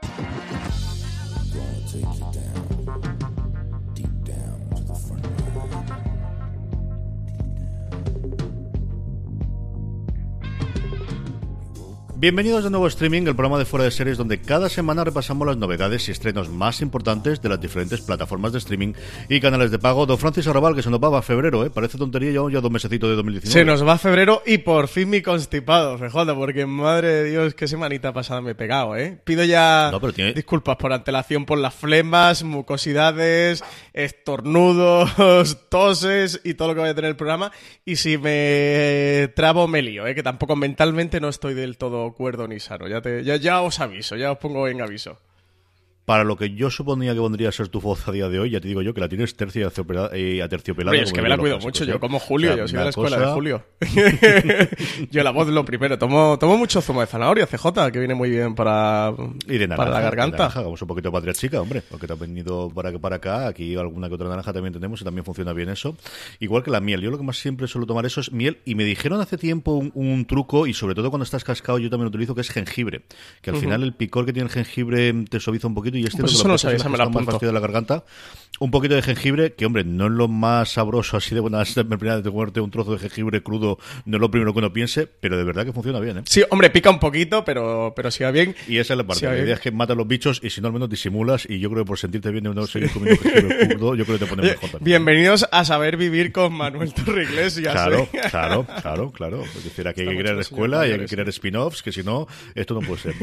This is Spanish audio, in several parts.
Thank you. Bienvenidos de nuevo a Streaming, el programa de fuera de series donde cada semana repasamos las novedades y estrenos más importantes de las diferentes plataformas de streaming y canales de pago. Don Francis Arrabal, que se nos va a febrero, ¿eh? Parece tontería, ya, ya dos mesecitos de 2019. Se nos va a febrero y por fin mi constipado, FJ, porque madre de Dios, qué semanita pasada me he pegado, ¿eh? Pido ya disculpas por antelación por las flemas, mucosidades, estornudos, toses y todo lo que vaya a tener el programa. Y si me trabo, me lío, ¿eh? Que tampoco mentalmente no estoy del todo acuerdo ni sano. Ya, te, ya, ya os aviso, ya os pongo en aviso para lo que yo suponía que vendría a ser tu voz a día de hoy, ya te digo yo que la tienes tercia y aterciopelada. Oye, es que me la cuido mucho, yo como Julio, yo soy de la escuela de Julio. yo la voz lo primero, tomo, tomo mucho zumo de zanahoria, CJ, que viene muy bien para, y de para la garganta. hagamos un poquito de patria chica, hombre, porque te ha venido para, para acá, aquí alguna que otra naranja también tenemos y también funciona bien eso. Igual que la miel, yo lo que más siempre suelo tomar eso es miel y me dijeron hace tiempo un, truco y sobre todo cuando estás cascado yo también lo utilizo que es jengibre, que al final el picor que tiene el jengibre te suaviza un poquito y este pues eso no sabía, me la más de la garganta. Un poquito de jengibre, que hombre, no es lo más sabroso así de buena primera de comerte un trozo de jengibre crudo, no es lo primero que uno piense, pero de verdad que funciona bien, ¿eh? Sí, hombre, pica un poquito, pero, pero si va bien. Y esa es la parte. la idea es que matas los bichos y si no al menos disimulas y yo creo que por sentirte bien de no seguir comiendo jengibre crudo, yo creo que te pone mejor también. Bienvenidos a saber vivir con Manuel Torreiglesias. Claro, claro, claro, claro. Es decir, aquí hay que crear escuela y hay que crear spin-offs, que si no, esto no puede ser.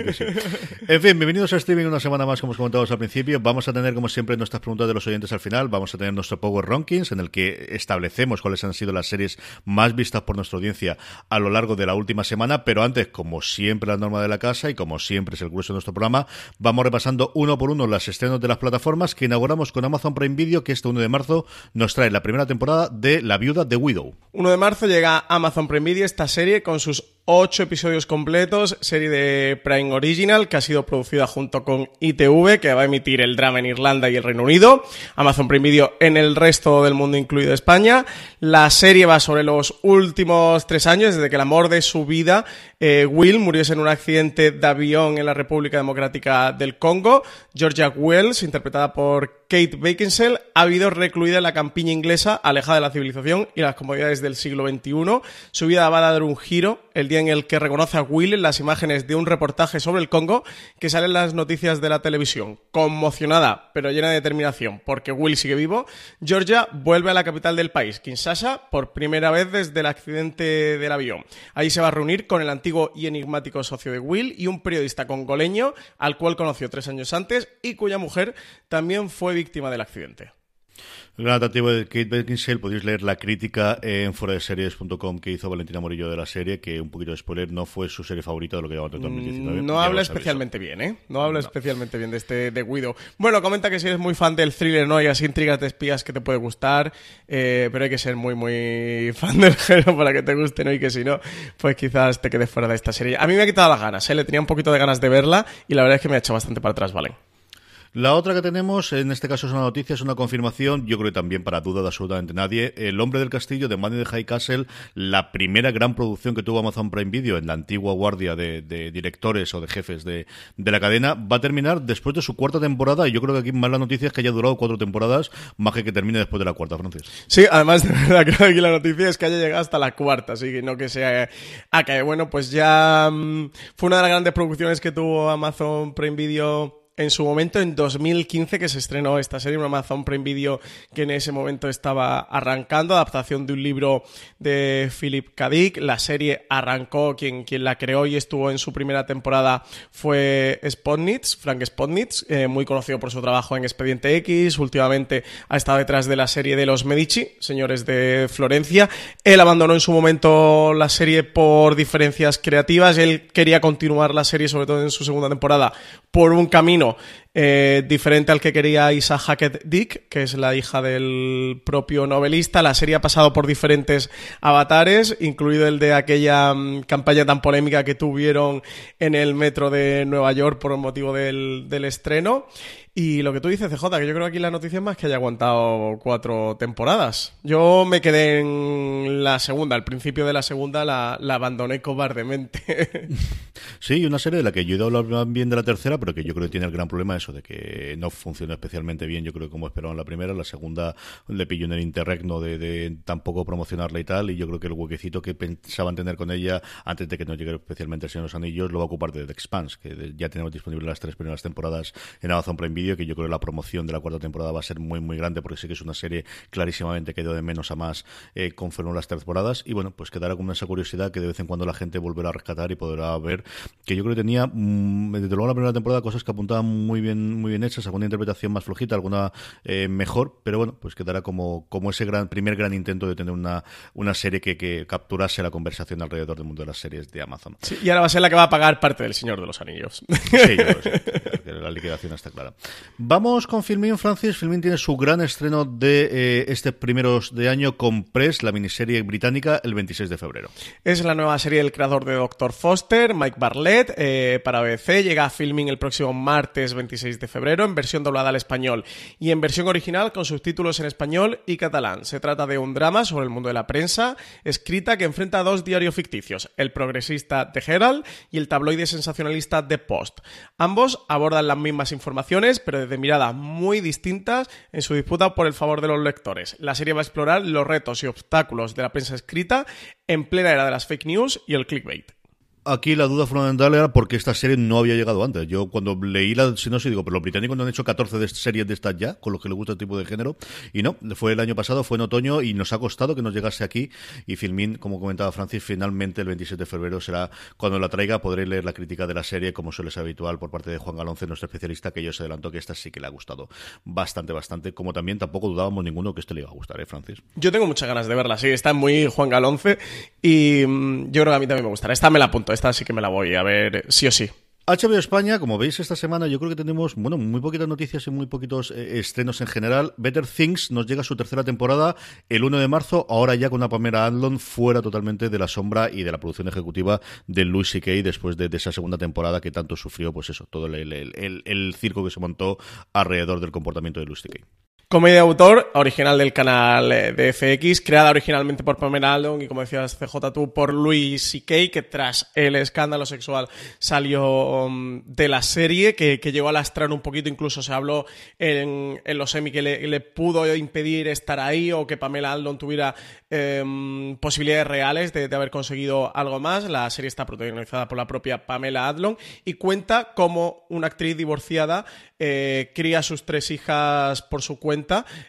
En fin, bienvenidos a streaming una semana más, como os comentamos al principio. Vamos a tener, como siempre, nuestras preguntas de los oyentes al final. Vamos a tener nuestro Power Rankings, en el que establecemos cuáles han sido las series más vistas por nuestra audiencia a lo largo de la última semana. Pero antes, como siempre, la norma de la casa y como siempre es el grueso de nuestro programa, vamos repasando uno por uno las estrenos de las plataformas que inauguramos con Amazon Prime Video, que este 1 de marzo nos trae la primera temporada de La Viuda de Widow. 1 de marzo llega Amazon Prime Video esta serie con sus ocho episodios completos, serie de Prime Original que ha sido producida junto con ITV, que va a emitir el drama en Irlanda y el Reino Unido, Amazon Prime Video en el resto del mundo, incluido España. La serie va sobre los últimos tres años, desde que el amor de su vida, eh, Will, murió en un accidente de avión en la República Democrática del Congo. Georgia Wells, interpretada por Kate Beckinsale, ha habido recluida en la campiña inglesa, alejada de la civilización y las comodidades del siglo XXI. Su vida va a dar un giro el día en el que reconoce a Will en las imágenes de un reportaje sobre el Congo que sale en las noticias de la televisión. Conmocionada, pero llena de determinación, porque Will sigue vivo, Georgia vuelve a la capital del país, Kinshasa, por primera vez desde el accidente del avión. Ahí se va a reunir con el antiguo y enigmático socio de Will y un periodista congoleño al cual conoció tres años antes y cuya mujer también fue víctima del accidente. El gran atractivo de Kate Beckinsale, podéis leer la crítica en foradeseries.com que hizo Valentina Morillo de la serie, que un poquito de spoiler, no fue su serie favorita de lo que llevaba en 2019. Mm, no habla especialmente bien, ¿eh? No habla especialmente bien de este de Guido. Bueno, comenta que si eres muy fan del thriller, no hay así intrigas de espías que te puede gustar, eh, pero hay que ser muy, muy fan del género para que te guste, ¿no? Y que si no, pues quizás te quedes fuera de esta serie. A mí me ha quitado las ganas, ¿eh? Le tenía un poquito de ganas de verla y la verdad es que me ha hecho bastante para atrás, ¿vale? La otra que tenemos, en este caso es una noticia, es una confirmación, yo creo que también para duda de absolutamente nadie, El hombre del castillo de Money de High Castle, la primera gran producción que tuvo Amazon Prime Video en la antigua guardia de, directores o de jefes de, la cadena, va a terminar después de su cuarta temporada y yo creo que aquí más la noticia es que haya durado cuatro temporadas, más que que termine después de la cuarta, Francis. Sí, además de verdad creo que la noticia es que haya llegado hasta la cuarta, así que no que sea... Ah, que bueno, pues ya mm, fue una de las grandes producciones que tuvo Amazon Prime Video en su momento, en 2015, que se estrenó esta serie, un Amazon Prime Video que en ese momento estaba arrancando, adaptación de un libro de Philip K. La serie arrancó, quien, quien la creó y estuvo en su primera temporada fue Spotnitz, Frank Spotnitz, eh, muy conocido por su trabajo en Expediente X. Últimamente ha estado detrás de la serie de los Medici, señores de Florencia. Él abandonó en su momento la serie por diferencias creativas. Él quería continuar la serie, sobre todo en su segunda temporada, por un camino eh, diferente al que quería Isa Hackett Dick, que es la hija del propio novelista. La serie ha pasado por diferentes avatares, incluido el de aquella mm, campaña tan polémica que tuvieron en el metro de Nueva York por motivo del, del estreno. Y lo que tú dices, CJ, que yo creo que aquí la noticia es más que haya aguantado cuatro temporadas. Yo me quedé en la segunda, al principio de la segunda la, abandoné cobardemente. Sí, una serie de la que yo he ido a hablar bien de la tercera, pero que yo creo que tiene el gran problema eso de que no funciona especialmente bien, yo creo que como esperaban la primera, la segunda le pilló en el interregno de, de tampoco promocionarla y tal, y yo creo que el huequecito que pensaban tener con ella antes de que no llegue especialmente el Señor de los Anillos lo va a ocupar de The Expanse, que ya tenemos disponible las tres primeras temporadas en Amazon Prime Video que yo creo que la promoción de la cuarta temporada va a ser muy, muy grande, porque sí que es una serie clarísimamente que dio de menos a más eh, conforme las temporadas. Y bueno, pues quedará con esa curiosidad que de vez en cuando la gente volverá a rescatar y podrá ver que yo creo que tenía, mm, desde luego la primera temporada, cosas que apuntaban muy bien, muy bien hechas, alguna interpretación más flojita, alguna eh, mejor, pero bueno, pues quedará como, como ese gran, primer gran intento de tener una, una serie que, que capturase la conversación alrededor del mundo de las series de Amazon. y ahora va a ser la que va a pagar parte del Señor de los Anillos. Sí, la liquidación está clara. Vamos con Filmin, Francis. Filmin tiene su gran estreno de eh, este primeros de año con Press, la miniserie británica, el 26 de febrero. Es la nueva serie del creador de Doctor Foster, Mike Barlett, eh, para BBC. Llega a Filmin el próximo martes 26 de febrero en versión doblada al español y en versión original con subtítulos en español y catalán. Se trata de un drama sobre el mundo de la prensa, escrita que enfrenta a dos diarios ficticios, el progresista The Herald y el tabloide sensacionalista The Post. Ambos abordan las mismas informaciones, pero desde miradas muy distintas en su disputa por el favor de los lectores. La serie va a explorar los retos y obstáculos de la prensa escrita en plena era de las fake news y el clickbait. Aquí la duda fundamental era porque esta serie no había llegado antes. Yo cuando leí la sinopsis digo, pero los británicos no han hecho 14 de series de estas ya, con los que les gusta el tipo de género. Y no, fue el año pasado, fue en otoño y nos ha costado que nos llegase aquí. Y Filmin, como comentaba Francis, finalmente el 27 de febrero será cuando la traiga. Podré leer la crítica de la serie, como suele ser habitual por parte de Juan Galonce, nuestro especialista, que yo se adelantó que esta sí que le ha gustado bastante, bastante. Como también tampoco dudábamos ninguno que este le iba a gustar, ¿eh, Francis? Yo tengo muchas ganas de verla, sí, está muy Juan Galonce y mm, yo creo que a mí también me gustará. Esta me la apunto, esta sí que me la voy a ver sí o sí. HBO España, como veis esta semana, yo creo que tenemos bueno muy poquitas noticias y muy poquitos eh, estrenos en general. Better Things nos llega a su tercera temporada el 1 de marzo, ahora ya con una Pamela Adlon fuera totalmente de la sombra y de la producción ejecutiva de Louis C.K. después de, esa segunda temporada que tanto sufrió, pues eso, todo el, el circo que se montó alrededor del comportamiento de Louis C.K. Comedia de autor, original del canal eh, de FX, creada originalmente por Pamela Aldon y como decías CJ tú, por Louis C.K., que tras el escándalo sexual salió um, de la serie, que, llegó a lastrar un poquito, incluso se habló en, los semi que le, pudo impedir estar ahí o que Pamela Aldon tuviera em, posibilidades reales de, haber conseguido algo más. La serie está protagonizada por la propia Pamela Adlon y cuenta como una actriz divorciada eh, cría a sus tres hijas por su cuenta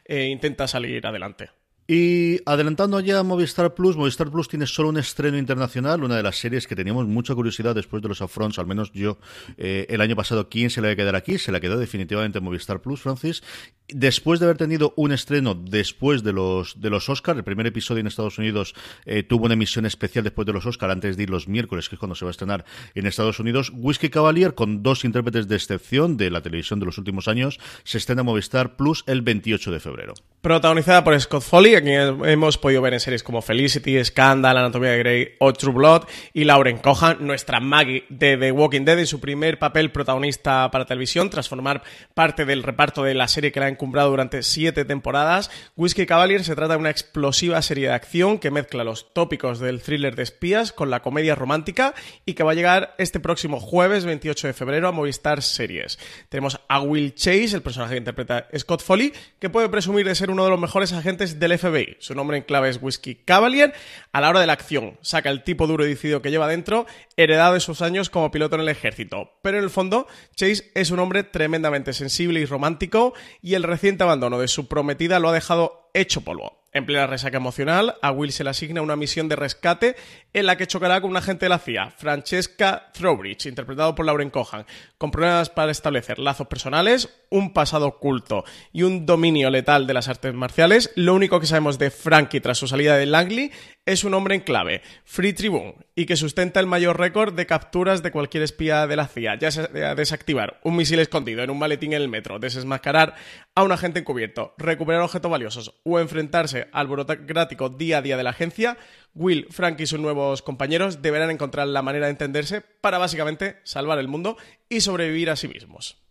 e intenta salir adelante. Y adelantando ya Movistar Plus, Movistar Plus tiene solo un estreno internacional, una de las series que teníamos mucha curiosidad después de los Affronts, al menos yo eh, el año pasado, ¿quién se le va a quedar aquí? Se la quedó definitivamente Movistar Plus, Francis. Después de haber tenido un estreno después de los, de los Oscars, el primer episodio en Estados Unidos eh, tuvo una emisión especial después de los Oscars, antes de ir los miércoles, que es cuando se va a estrenar en Estados Unidos. Whiskey Cavalier, con dos intérpretes de excepción de la televisión de los últimos años, se estrena Movistar Plus el 28 de febrero. Protagonizada por Scott Foley, a quien hemos podido ver en series como Felicity, Scandal, Anatomía de Grey o True Blood, y Lauren Cohan, nuestra Maggie de The Walking Dead, en su primer papel protagonista para televisión, tras formar parte del reparto de la serie que la ha encumbrado durante siete temporadas. Whiskey Cavalier se trata de una explosiva serie de acción que mezcla los tópicos del thriller de espías con la comedia romántica y que va a llegar este próximo jueves 28 de febrero a Movistar Series. Tenemos a Will Chase, el personaje que interpreta Scott Foley, que puede presumir de ser uno de los mejores agentes del FBI. Su nombre en clave es Whiskey Cavalier. A la hora de la acción, saca el tipo duro y decidido que lleva dentro, heredado de sus años como piloto en el ejército. Pero en el fondo, Chase es un hombre tremendamente sensible y romántico, y el reciente abandono de su prometida lo ha dejado hecho polvo. En plena resaca emocional, a Will se le asigna una misión de rescate en la que chocará con un agente de la CIA, Francesca Throwbridge, interpretado por Lauren Cohan, con problemas para establecer lazos personales, un pasado oculto y un dominio letal de las artes marciales. Lo único que sabemos de Frankie tras su salida de Langley es un hombre en clave, Free Tribune, y que sustenta el mayor récord de capturas de cualquier espía de la CIA, ya sea desactivar un misil escondido en un maletín en el metro, desmascarar a un agente encubierto, recuperar objetos valiosos o enfrentarse al burocrático día a día de la agencia, Will, Frank y sus nuevos compañeros deberán encontrar la manera de entenderse para básicamente salvar el mundo y sobrevivir a sí mismos.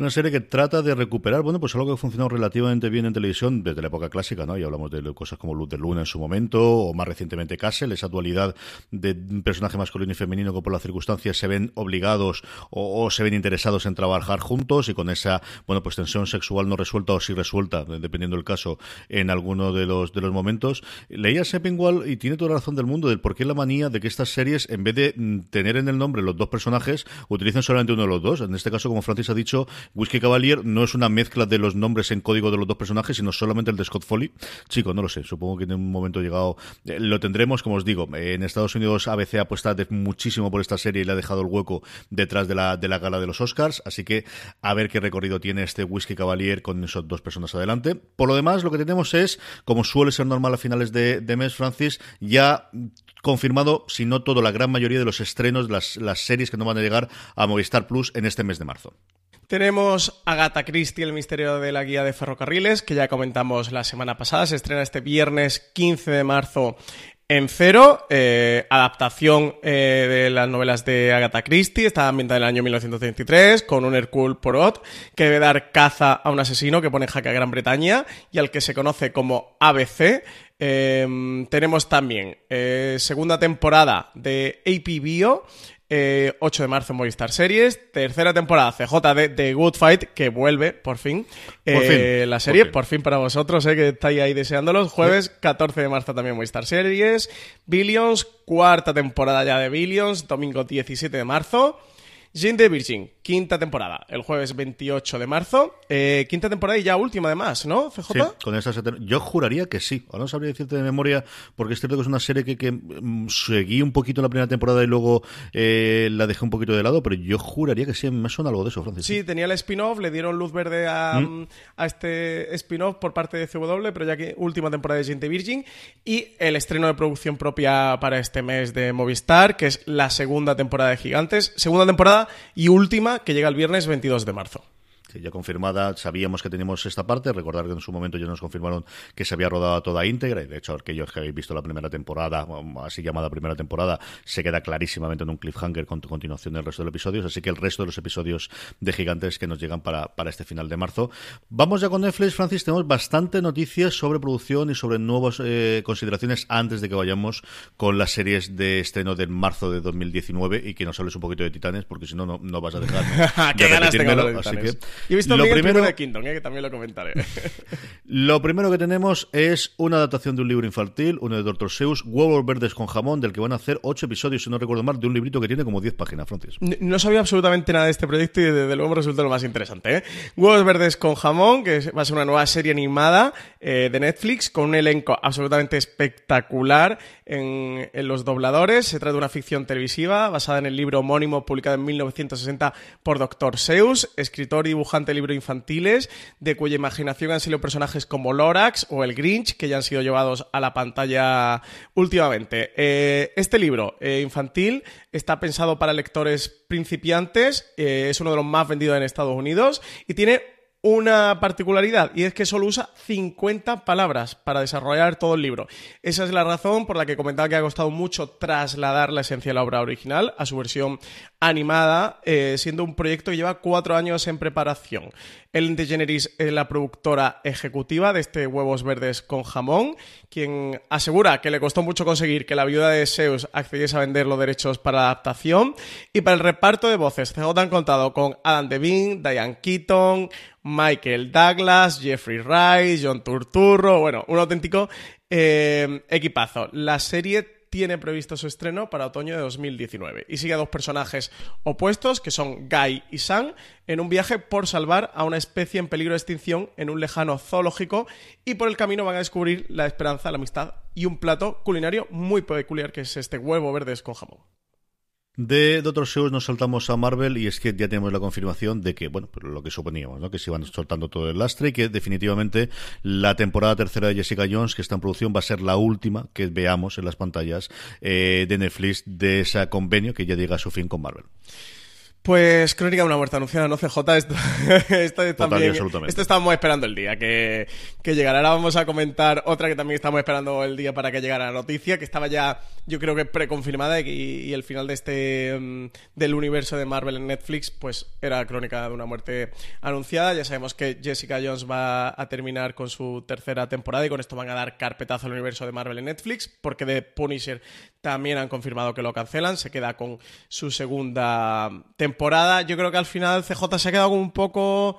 Una serie que trata de recuperar, bueno, pues algo que ha funcionado relativamente bien en televisión desde la época clásica, ¿no? Y hablamos de cosas como Luz de Luna en su momento, o más recientemente Castle, esa dualidad de personaje masculino y femenino que por las circunstancias se ven obligados o, se ven interesados en trabajar juntos y con esa, bueno, pues tensión sexual no resuelta o sí resuelta, dependiendo del caso, en alguno de los, de los momentos. Leía Seppingwall y tiene toda la razón del mundo del por qué la manía de que estas series, en vez de mm, tener en el nombre los dos personajes, utilizan solamente uno de los dos. En este caso, como Francis ha dicho, Whiskey Cavalier no es una mezcla de los nombres en código de los dos personajes, sino solamente el de Scott Foley. Chico, no lo sé, supongo que en un momento llegado eh, lo tendremos, como os digo, en Estados Unidos ABC apuesta muchísimo por esta serie y le ha dejado el hueco detrás de la, de la gala de los Oscars, así que a ver qué recorrido tiene este Whiskey Cavalier con esas dos personas adelante. Por lo demás, lo que tenemos es, como suele ser normal a finales de, mes, Francis, ya confirmado, si no todo, la gran mayoría de los estrenos, las, las series que no van a llegar a Movistar Plus en este mes de marzo. Tenemos Agatha Christie, el misterio de la guía de ferrocarriles, que ya comentamos la semana pasada. Se estrena este viernes 15 de marzo en Cero, eh, adaptación eh, de las novelas de Agatha Christie, está ambientada en el año 1933, con un Hercule Poirot que debe dar caza a un asesino que pone en jaque a Gran Bretaña y al que se conoce como ABC. Em, tenemos también eh, segunda temporada de AP Bio, 8 eh, de marzo en Movistar Series. Tercera temporada CJ de The Good Fight, que vuelve, por fin. Eh, la serie, por fin. para vosotros, eh, que estáis ahí deseándolos. Jueves 14 de marzo también Movistar Series. Billions, cuarta temporada ya de Billions. Domingo 17 de marzo. Jane de Virgin, quinta temporada, el jueves 28 de marzo. Eh, quinta temporada y ya última además, ¿no, CJ? Sí, con esa Yo juraría que sí. Ahora no sabría decirte de memoria, porque es cierto que es una serie que, mm, seguí un poquito la primera temporada y luego eh, la dejé un poquito de lado, pero yo juraría que sí, me suena algo de eso, Francis. Sí, tenía el spin-off, le dieron luz verde a, ¿Mm? Mm, a este spin-off por parte de CW, pero ya que última temporada de Jane de Virgin. Y el estreno de producción propia para este mes de Movistar, que es la segunda temporada de Gigantes. Segunda temporada y última que llega el viernes 22 de marzo. Ya confirmada, sabíamos que teníamos esta parte, recordar que en su momento ya nos confirmaron que se había rodado toda íntegra, y de hecho aquellos que habéis visto la primera temporada, así llamada primera temporada, se queda clarísimamente en un cliffhanger con continuación del resto de los episodios, así que el resto de los episodios de Gigantes que nos llegan para, para este final de marzo. Vamos ya con Netflix, Francis, tenemos bastante noticias sobre producción y sobre nuevas eh, consideraciones antes de que vayamos con las series de estreno de marzo de 2019 y que nos hables un poquito de Titanes, porque si no, no vas a dejar de repetírmelo, así que y he visto lo primero de Kingdom, eh, que también lo comentaré. lo primero que tenemos es una adaptación de un libro infantil, uno de Dr. Seuss, Huevos Verdes con Jamón, del que van a hacer ocho episodios, si no recuerdo mal, de un librito que tiene como 10 páginas, Francis. No, sabía absolutamente nada de este proyecto y desde luego me resulta lo más interesante. ¿eh? Huevos Verdes con Jamón, que va a ser una nueva serie animada eh, de Netflix con un elenco absolutamente espectacular en, en, los dobladores. Se trata de una ficción televisiva basada en el libro homónimo publicado en 1960 por Dr. Seuss, escritor y dibujante de libros infantiles, de cuya imaginación han sido personajes como Lorax o el Grinch, que ya han sido llevados a la pantalla últimamente. Eh, este libro eh, infantil está pensado para lectores principiantes, eh, es uno de los más vendidos en Estados Unidos y tiene una particularidad y es que solo usa 50 palabras para desarrollar todo el libro. Esa es la razón por la que comentaba que ha costado mucho trasladar la esencia de la obra original a su versión animada, eh, siendo un proyecto que lleva cuatro años en preparación. Ellen DeGeneres es la productora ejecutiva de este Huevos Verdes con Jamón, quien asegura que le costó mucho conseguir que la viuda de Zeus accediese a vender los derechos para la adaptación. Y para el reparto de voces, CJ han contado con Adam Devine, Diane Keaton, Michael Douglas, Jeffrey Rice, John Turturro, bueno, un auténtico eh, equipazo. La serie tiene previsto su estreno para otoño de 2019 y sigue a dos personajes opuestos que son Guy y Sam en un viaje por salvar a una especie en peligro de extinción en un lejano zoológico y por el camino van a descubrir la esperanza, la amistad y un plato culinario muy peculiar que es este huevo verde con jamón. De Doctor Seuss nos saltamos a Marvel y es que ya tenemos la confirmación de que, bueno, pues lo que suponíamos, ¿no? Que se iban soltando todo el lastre y que definitivamente la temporada tercera de Jessica Jones, que está en producción, va a ser la última que veamos en las pantallas eh, de Netflix de ese convenio que ya llega a su fin con Marvel. Pues Crónica de una muerte anunciada, ¿no, CJ? Esto, esto también, esto estamos esperando el día que, que llegará. Ahora vamos a comentar otra que también estamos esperando el día para que llegara la noticia, que estaba ya, yo creo que preconfirmada y, y el final de este mm, del universo de Marvel en Netflix, pues era Crónica de una muerte anunciada. Ya sabemos que Jessica Jones va a terminar con su tercera temporada y con esto van a dar carpetazo al universo de Marvel en Netflix, porque de Punisher también han confirmado que lo cancelan, se queda con su segunda temporada. Yo creo que al final CJ se ha quedado como un poco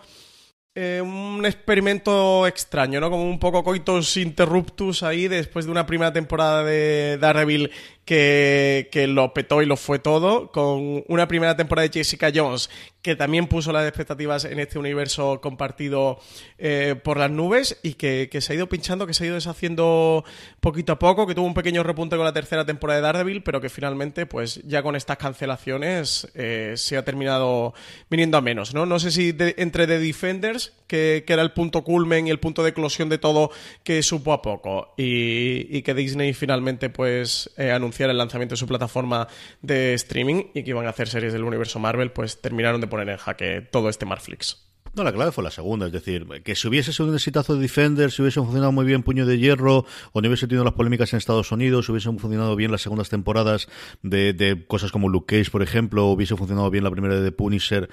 eh, un experimento extraño, ¿no? Como un poco coitos interruptus ahí después de una primera temporada de Daredevil que, que, lo petó y lo fue todo, con una primera temporada de Jessica Jones que también puso las expectativas en este universo compartido eh, por las nubes y que, que, se ha ido pinchando, que se ha ido deshaciendo poquito a poco, que tuvo un pequeño repunte con la tercera temporada de Daredevil, pero que finalmente, pues ya con estas cancelaciones eh, se ha terminado viniendo a menos, ¿no? No sé si entre The Defenders, que, era el punto culmen y el punto de eclosión de todo, que supo a poco, y, que Disney finalmente, pues, eh, anunció el lanzamiento de su plataforma de streaming y que iban a hacer series del universo Marvel, pues terminaron de poner en jaque todo este Marflix. No, la clave fue la segunda, es decir, que si hubiese sido un exitazo de Defender, si hubiese funcionado muy bien Puño de Hierro, o no hubiese tenido las polémicas en Estados Unidos, si hubiesen funcionado bien las segundas temporadas de, de cosas como Luke Cage, por ejemplo, o hubiese funcionado bien la primera de Punisher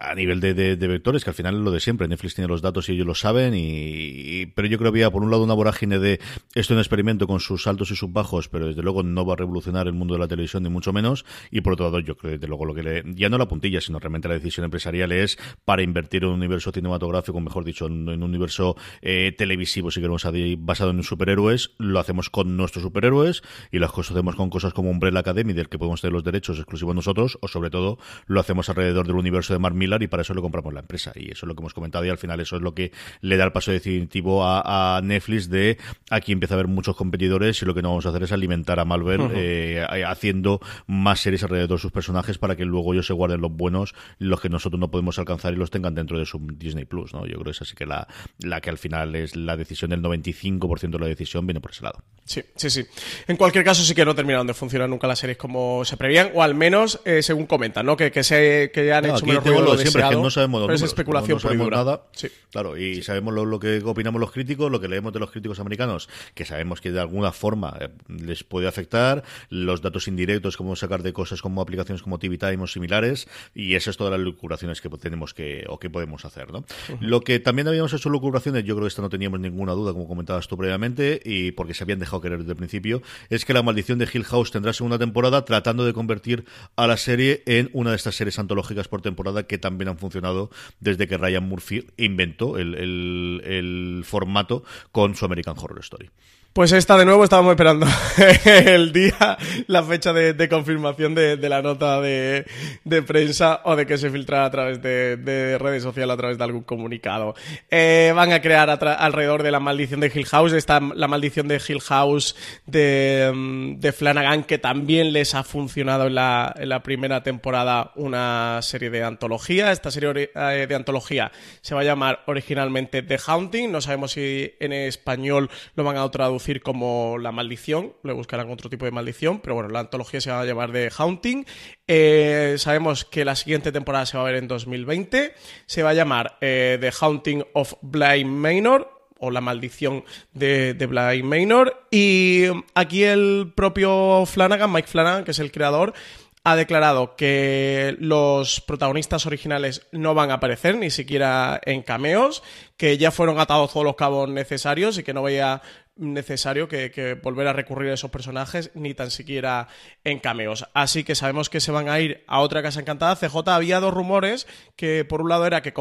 a nivel de, vectores, que al final es lo de siempre, Netflix tiene los datos y ellos lo saben, y, pero yo creo que había por un lado una vorágine de esto es un experimento con sus altos y sus bajos, pero desde luego no va a revolucionar el mundo de la televisión, ni mucho menos, y por otro lado yo creo que desde luego lo que le, ya no la puntilla, sino realmente la decisión empresarial es para invertir un universo cinematográfico mejor dicho, en, un universo eh, televisivo, si queremos, basado en superhéroes, lo hacemos con nuestros superhéroes y las cosas hacemos con cosas como Umbrella Academy, del que podemos tener los derechos exclusivos nosotros, o sobre todo lo hacemos alrededor del universo de Mark Millar y para eso lo compramos la empresa. Y eso es lo que hemos comentado y al final eso es lo que le da el paso definitivo a, Netflix de aquí empieza a haber muchos competidores y lo que no vamos a hacer es alimentar a Marvel eh, haciendo más series alrededor de sus personajes para que luego ellos se guarden los buenos, los que nosotros no podemos alcanzar y los tengan dentro de es un Disney Plus, ¿no? Yo creo que es así que la, la que al final es la decisión del 95% de la decisión viene por ese lado. Sí, sí, sí. En cualquier caso, sí que no terminaron de funcionar nunca las series como se prevían, o al menos eh, según comentan, ¿no? Que, que, se, que han hecho menos ruido lo siempre, que no sabemos pero es especulación no, no nada. Sí. Claro, y sabemos lo, lo, que opinamos los críticos, lo que leemos de los críticos americanos, que sabemos que de alguna forma eh, les puede afectar, los datos indirectos, como sacar de cosas como aplicaciones como TV Time o similares, y esas es todas las lucuraciones que tenemos que, o que podemos hacer, ¿no? Lo que también habíamos hecho lucuraciones, yo creo que esta no teníamos ninguna duda, como comentabas tú previamente, y porque se habían dejado querer desde el principio, es que la maldición de Hill House tendrá segunda temporada tratando de convertir a la serie en una de estas series antológicas por temporada que también han funcionado desde que Ryan Murphy inventó el, el formato con su American Horror Story. Pues esta de nuevo estábamos esperando el día, la fecha de, confirmación de, la nota de, prensa o de que se filtrara a través de, redes sociales, a través de algún comunicado. Eh, van a crear alrededor de la maldición de Hill House, está la maldición de Hill House mm, de, Flanagan, que también les ha funcionado en la, en la, primera temporada una serie de antología. Esta serie eh, de antología se va a llamar originalmente The Haunting, no sabemos si en español lo van a traducir como la maldición, le buscarán otro tipo de maldición, pero bueno, la antología se va a llevar de Haunting. Eh, sabemos que la siguiente temporada se va a ver en 2020, se va a llamar eh, The Haunting of Blind Manor, o la maldición de, de Blind Manor. Y aquí el propio Flanagan, Mike Flanagan, que es el creador, ha declarado que los protagonistas originales no van a aparecer ni siquiera en cameos, que ya fueron atados todos los cabos necesarios y que no veía necesario que, volver a recurrir a esos personajes ni tan siquiera en cameos. Así que sabemos que se van a ir a otra casa encantada. CJ había dos rumores que por un lado era que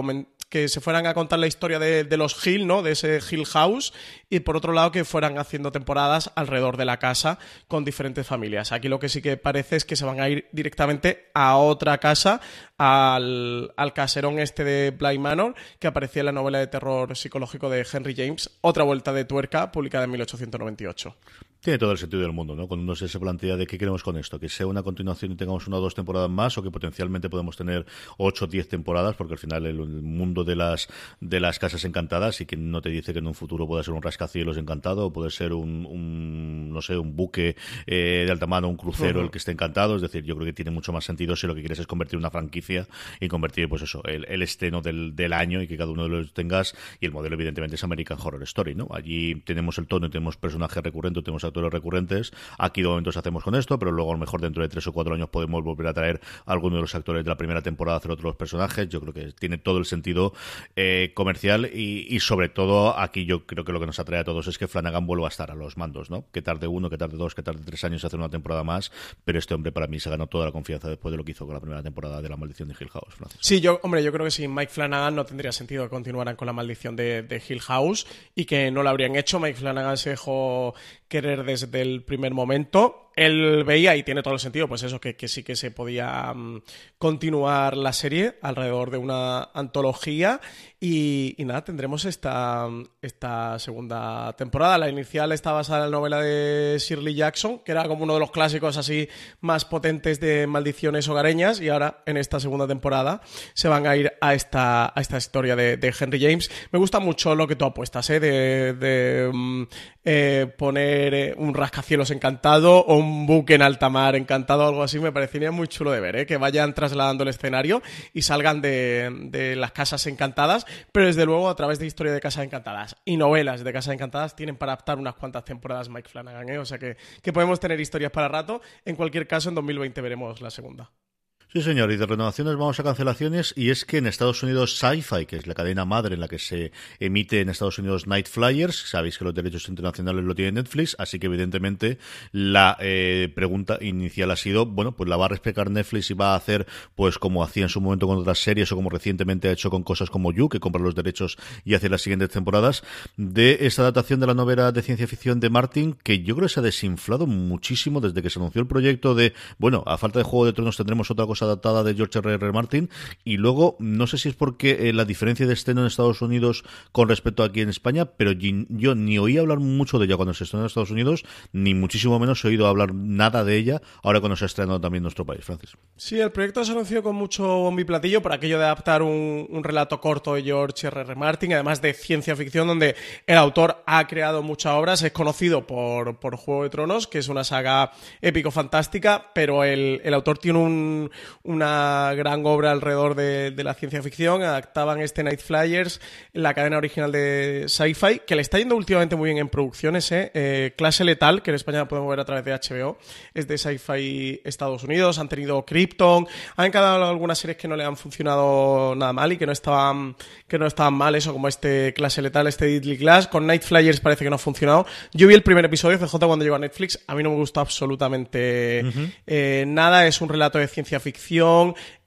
que se fueran a contar la historia de, los Hill, ¿no? De ese Hill House, y por otro lado que fueran haciendo temporadas alrededor de la casa con diferentes familias. Aquí lo que sí que parece es que se van a ir directamente a otra casa, al, al caserón este de Bly Manor, que aparecía en la novela de terror psicológico de Henry James, Otra vuelta de tuerca, publicada en 1898. Tiene todo el sentido del mundo, ¿no? Cuando uno se plantea de qué queremos con esto, que sea una continuación y tengamos una o dos temporadas más, o que potencialmente podemos tener ocho o diez temporadas, porque al final el, mundo de las de las casas encantadas y que no te dice que en un futuro pueda ser un rascacielos encantado, o puede ser un, no sé, un buque eh, de alta mano, un crucero el que esté encantado. Es decir, yo creo que tiene mucho más sentido si lo que quieres es convertir una franquicia y convertir, pues eso, el, el esteno del, del año y que cada uno de los tengas. Y el modelo, evidentemente, es American Horror Story, ¿no? Allí tenemos el tono, tenemos personajes recurrentes, tenemos actores recurrentes. Aquí de momento hacemos con esto, pero luego a lo mejor dentro de tres o cuatro años podemos volver a traer a alguno de los actores de la primera temporada a hacer otros personajes. Yo creo que tiene todo el sentido eh, comercial y, sobre todo aquí yo creo que lo que nos atrae a todos es que Flanagan vuelva a estar a los mandos, ¿no? Que tarde uno, que tarde dos, que tarde tres años hacer una temporada más, pero este hombre para mí se ganó toda la confianza después de lo que hizo con la primera temporada de La Maldición de Hill House. Sí, yo, hombre, yo creo que sin Mike Flanagan no tendría sentido que continuaran con La Maldición de, de Hill House y que no lo habrían hecho. Mike Flanagan se dejó querer desde el primer momento él veía, y tiene todo el sentido, pues eso, que, sí que se podía mm, continuar la serie alrededor de una antología. Y, nada, tendremos esta, esta segunda temporada. La inicial está basada en la novela de Shirley Jackson, que era como uno de los clásicos así más potentes de maldiciones hogareñas. Y ahora, en esta segunda temporada, se van a ir a esta, a esta historia de, Henry James. Me gusta mucho lo que tú apuestas, ¿eh? De, mm, eh, poner eh, un rascacielos encantado o un buque en alta mar encantado o algo así, me parecería muy chulo de ver, ¿eh? que vayan trasladando el escenario y salgan de, las casas encantadas, pero desde luego a través de historia de casas encantadas y novelas de casas encantadas tienen para adaptar unas cuantas temporadas Mike Flanagan, ¿eh? o sea que, que podemos tener historias para rato. En cualquier caso, en 2020 veremos la segunda. Sí, señor, y de renovaciones vamos a cancelaciones, y es que en Estados Unidos Sci-Fi, que es la cadena madre en la que se emite en Estados Unidos Night Flyers, sabéis que los derechos internacionales lo tiene Netflix, así que evidentemente la eh, pregunta inicial ha sido, bueno, pues la va a respetar Netflix y va a hacer, pues como hacía en su momento con otras series o como recientemente ha hecho con cosas como You, que compra los derechos y hace las siguientes temporadas, de esta adaptación de la novela de ciencia ficción de Martin, que yo creo que se ha desinflado muchísimo desde que se anunció el proyecto de, bueno, a falta de Juego de Tronos tendremos otra cosa tenemos adaptada de George R. R. Martin. Y luego, no sé si es porque eh, la diferencia de estreno en Estados Unidos con respecto a aquí en España, pero yo ni oí hablar mucho de ella cuando se estrenó en Estados Unidos, ni muchísimo menos he oído hablar nada de ella ahora cuando se ha estrenado también en nuestro país, Francis. Sí, el proyecto se anunció con mucho bombi platillo por aquello de adaptar un, un relato corto de George R. R. Martin, además de ciencia ficción, donde el autor ha creado muchas obras, es conocido por, por Juego de Tronos, que es una saga épico-fantástica, pero el, el, autor tiene un, una gran obra alrededor de, de, la ciencia ficción. Adaptaban este Night Flyers, la cadena original de Sci-Fi, que le está yendo últimamente muy bien en producciones. ¿eh? Eh, Clase Letal, que en España podemos ver a través de HBO, es de Sci-Fi Estados Unidos. Han tenido Krypton, han encargado algunas series que no le han funcionado nada mal y que no estaban, que no estaban mal, eso como este Clase Letal, este Deadly Class. Con Night Flyers parece que no ha funcionado. Yo vi el primer episodio de CJ cuando llegó a Netflix, a mí no me gustó absolutamente eh, nada. Es un relato de ciencia ficción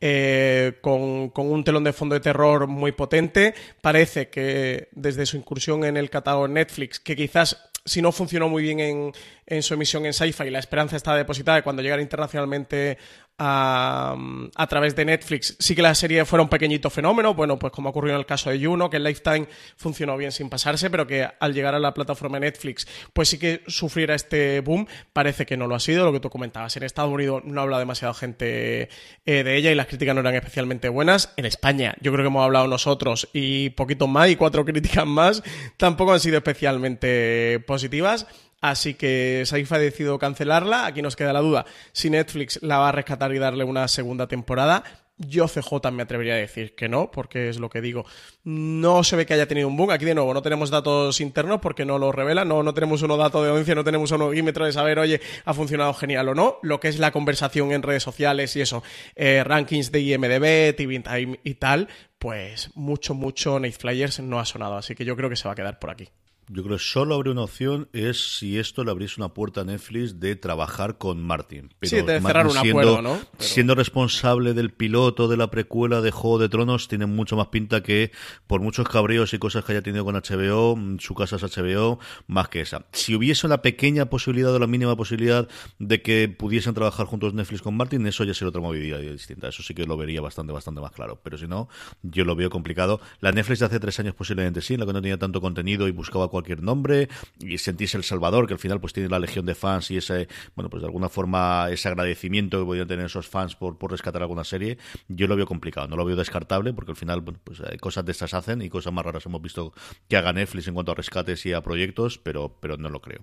eh, con, con, un telón de fondo de terror muy potente. Parece que desde su incursión en el catálogo Netflix, que quizás si no funcionó muy bien en, en su emisión en Sci-Fi, la esperanza está depositada de cuando llegara internacionalmente a, a, través de Netflix, sí que la serie fuera un pequeñito fenómeno, bueno, pues como ocurrió en el caso de Juno, que en Lifetime funcionó bien sin pasarse, pero que al llegar a la plataforma Netflix, pues sí que sufriera este boom, parece que no lo ha sido, lo que tú comentabas, en Estados Unidos no habla demasiada gente eh, de ella y las críticas no eran especialmente buenas, en España yo creo que hemos hablado nosotros y poquito más y cuatro críticas más, tampoco han sido especialmente positivas, Así que Saifa ha decidido cancelarla. Aquí nos queda la duda si Netflix la va a rescatar y darle una segunda temporada. Yo CJ me atrevería a decir que no, porque es lo que digo. No se ve que haya tenido un boom. Aquí de nuevo no tenemos datos internos porque no lo revela. No, no tenemos unos datos de audiencia, no tenemos un oímetro de saber, oye, ha funcionado genial o no. Lo que es la conversación en redes sociales y eso, eh, rankings de IMDB, TV Time y tal, pues mucho, mucho Night Flyers no ha sonado. Así que yo creo que se va a quedar por aquí. Yo creo que solo habría una opción es si esto le abriese una puerta a Netflix de trabajar con Martin. Pero sí, de cerrar un acuerdo, ¿no? Pero... Siendo responsable del piloto de la precuela de Juego de Tronos, tiene mucho más pinta que, por muchos cabreos y cosas que haya tenido con HBO, su casa es HBO, más que esa. Si hubiese una pequeña posibilidad o la mínima posibilidad de que pudiesen trabajar juntos Netflix con Martin, eso ya sería otra movilidad distinta. Eso sí que lo vería bastante, bastante más claro. Pero si no, yo lo veo complicado. La Netflix de hace tres años posiblemente sí, en la que no tenía tanto contenido y buscaba cualquier nombre y sentís el Salvador, que al final pues tiene la legión de fans y ese, bueno, pues de alguna forma ese agradecimiento que podrían tener esos fans por, por rescatar alguna serie, yo lo veo complicado, no lo veo descartable porque al final pues cosas de estas hacen y cosas más raras hemos visto que haga Netflix en cuanto a rescates y a proyectos, pero, pero no lo creo.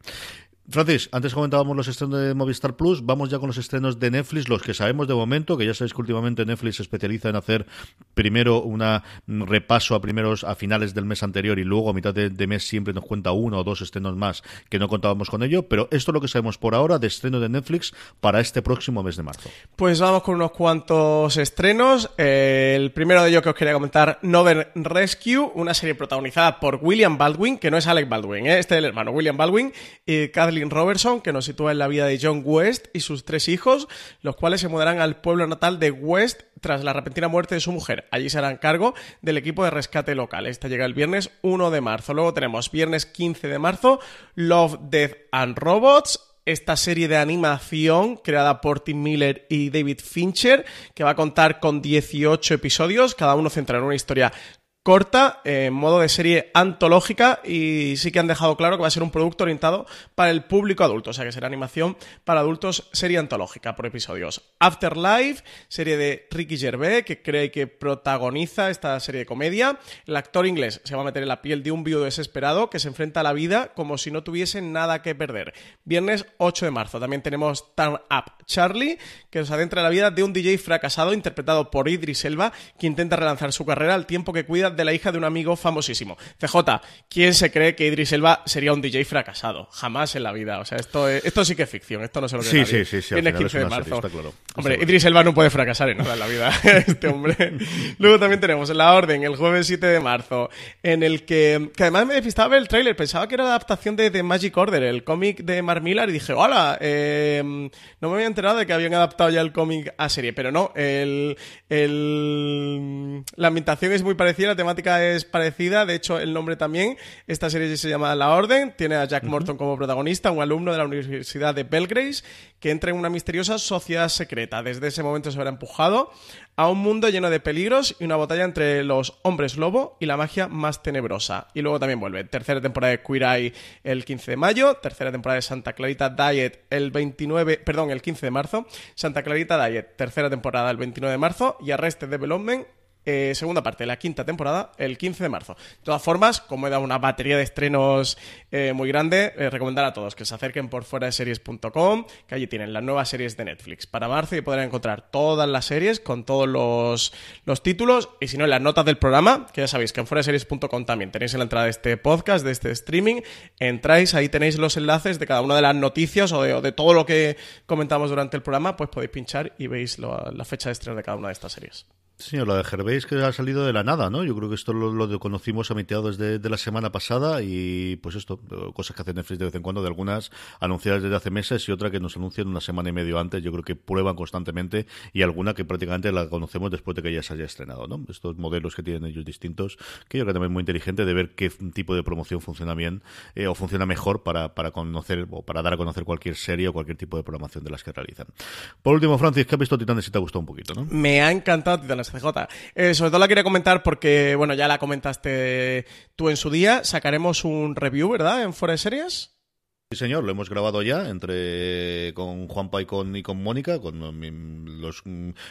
Francis, antes comentábamos los estrenos de Movistar Plus, vamos ya con los estrenos de Netflix, los que sabemos de momento, que ya sabéis que últimamente Netflix se especializa en hacer primero un repaso a primeros a finales del mes anterior y luego a mitad de, mes siempre nos cuenta uno o dos estrenos más que no contábamos con ello, pero esto es lo que sabemos por ahora de estreno de Netflix para este próximo mes de marzo. Pues vamos con unos cuantos estrenos. El primero de ellos que os quería comentar, Northern Rescue, una serie protagonizada por William Baldwin, que no es Alec Baldwin, ¿eh? este es el hermano William Baldwin, y Kathleen Robertson, que nos sitúa en la vida de John West y sus tres hijos, los cuales se mudarán al pueblo natal de West tras la repentina muerte de su mujer. Allí se harán cargo del equipo de rescate local. Esta llega el viernes 1 de marzo. Luego tenemos viernes 15 de marzo, Love, Death and Robots, esta serie de animación creada por Tim Miller y David Fincher, que va a contar con 18 episodios, cada uno centrado en una historia corta, en modo de serie antológica y sí que han dejado claro que va a ser un producto orientado para el público adulto, o sea que será animación para adultos, serie antológica por episodios. Afterlife, serie de Ricky Gervais, que cree que protagoniza esta serie de comedia. El actor inglés se va a meter en la piel de un viudo desesperado que se enfrenta a la vida como si no tuviese nada que perder. Viernes 8 de marzo también tenemos Turn Up Charlie, que nos adentra en la vida de un DJ fracasado interpretado por Idris Elba, que intenta relanzar su carrera al tiempo que cuida de la hija de un amigo famosísimo. CJ, ¿quién se cree que Idris Elba sería un DJ fracasado? Jamás en la vida. O sea, esto, es, esto sí que es ficción. Esto no se lo cree sí, nadie. Sí, sí, sí. Viene 15 de marzo. Serie, claro. Hombre, Idris Elba no puede fracasar en nada en la vida. este hombre. Luego también tenemos La Orden, el jueves 7 de marzo, en el que, que además me despistaba ver el tráiler. Pensaba que era la adaptación de, de Magic Order, el cómic de Mark Millar, y dije, hola, eh, no me había enterado de que habían adaptado ya el cómic a serie, pero no, el, el, la ambientación es muy parecida temática es parecida, de hecho el nombre también. Esta serie se llama La Orden, tiene a Jack Morton como protagonista, un alumno de la Universidad de Belgrade, que entra en una misteriosa sociedad secreta. Desde ese momento se verá empujado a un mundo lleno de peligros y una batalla entre los hombres lobo y la magia más tenebrosa. Y luego también vuelve. Tercera temporada de Queer Eye el 15 de mayo, tercera temporada de Santa Clarita Diet el 29, perdón, el 15 de marzo, Santa Clarita Diet, tercera temporada el 29 de marzo y Arrested Development eh, segunda parte de la quinta temporada el 15 de marzo. De todas formas, como he dado una batería de estrenos eh, muy grande, eh, recomendar a todos que se acerquen por fuera de series.com, que allí tienen las nuevas series de Netflix para marzo y podrán encontrar todas las series con todos los, los títulos y si no en las notas del programa, que ya sabéis que en fuera de series.com también tenéis en la entrada de este podcast, de este streaming, entráis, ahí tenéis los enlaces de cada una de las noticias o de, todo lo que comentamos durante el programa, pues podéis pinchar y veis la fecha de estreno de cada una de estas series. Señor, lo de Gervais que ha salido de la nada, ¿no? Yo creo que esto lo, conocimos a mitad de la semana pasada y pues esto, cosas que hacen Netflix de vez en cuando, de algunas anunciadas desde hace meses y otra que nos anuncian una semana y medio antes. Yo creo que prueban constantemente y alguna que prácticamente la conocemos después de que ya se haya estrenado, ¿no? Estos modelos que tienen ellos distintos, que yo creo que también es muy inteligente de ver qué tipo de promoción funciona bien eh, o funciona mejor para, para conocer o para dar a conocer cualquier serie o cualquier tipo de programación de las que realizan. Por último, Francis, ¿qué has visto Titanes si te ha gustado un poquito, no? Me ha encantado Titanes CJ. Eh, sobre todo la quería comentar porque, bueno, ya la comentaste tú en su día. Sacaremos un review, ¿verdad? En Fuera de Series. Sí, señor, lo hemos grabado ya entre con Juanpa y con, y con Mónica, con los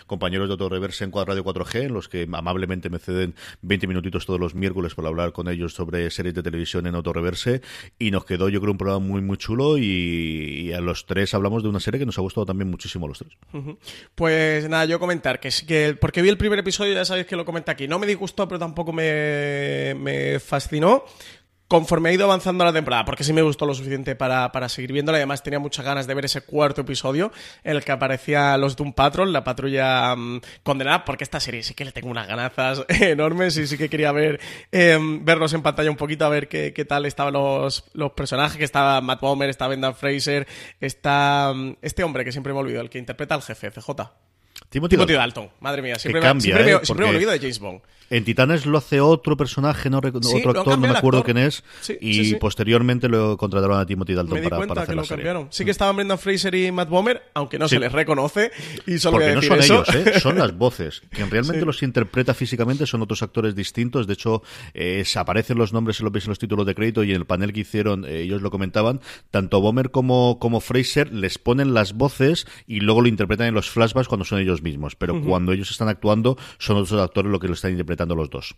compañeros de Autoreverse en Radio 4G, en los que amablemente me ceden 20 minutitos todos los miércoles para hablar con ellos sobre series de televisión en Autoreverse. Y nos quedó, yo creo, un programa muy, muy chulo. Y, a los tres hablamos de una serie que nos ha gustado también muchísimo los tres. Pues nada, yo comentar que, que porque vi el primer episodio, ya sabéis que lo comenté aquí. No me disgustó, pero tampoco me fascinó conforme ha ido avanzando la temporada, porque sí me gustó lo suficiente para, para seguir viéndola. Además, tenía muchas ganas de ver ese cuarto episodio en el que aparecía los Doom Patrol, la patrulla mm, condenada, porque esta serie sí que le tengo unas ganazas enormes y sí que quería ver em, verlos en pantalla un poquito, a ver qué, qué tal estaban los, los personajes, que estaba Matt Bomer, está Brendan Fraser, está mm, este hombre que siempre me olvido, el que interpreta al jefe, CJ. Timothy, Dalton. Madre mía, siempre, me, siempre, ¿eh? siempre me olvido de James Bond. En Titanes lo hace otro personaje, no otro actor, no me acuerdo quién es, y posteriormente lo contrataron a Timothy Dalton para, para, hacer la serie. Sí que estaban Brendan Fraser y Matt Bomer, aunque no se les reconoce, y solo Porque no son ellos, ¿eh? son las voces. Quien realmente los interpreta físicamente son otros actores distintos. De hecho, eh, aparecen los nombres, se los en los títulos de crédito y en el panel que hicieron, eh, ellos lo comentaban. Tanto Bomer como, como Fraser les ponen las voces y luego lo interpretan en los flashbacks cuando son ellos mismos. Pero cuando ellos están actuando, son otros actores los que lo están interpretando los dos.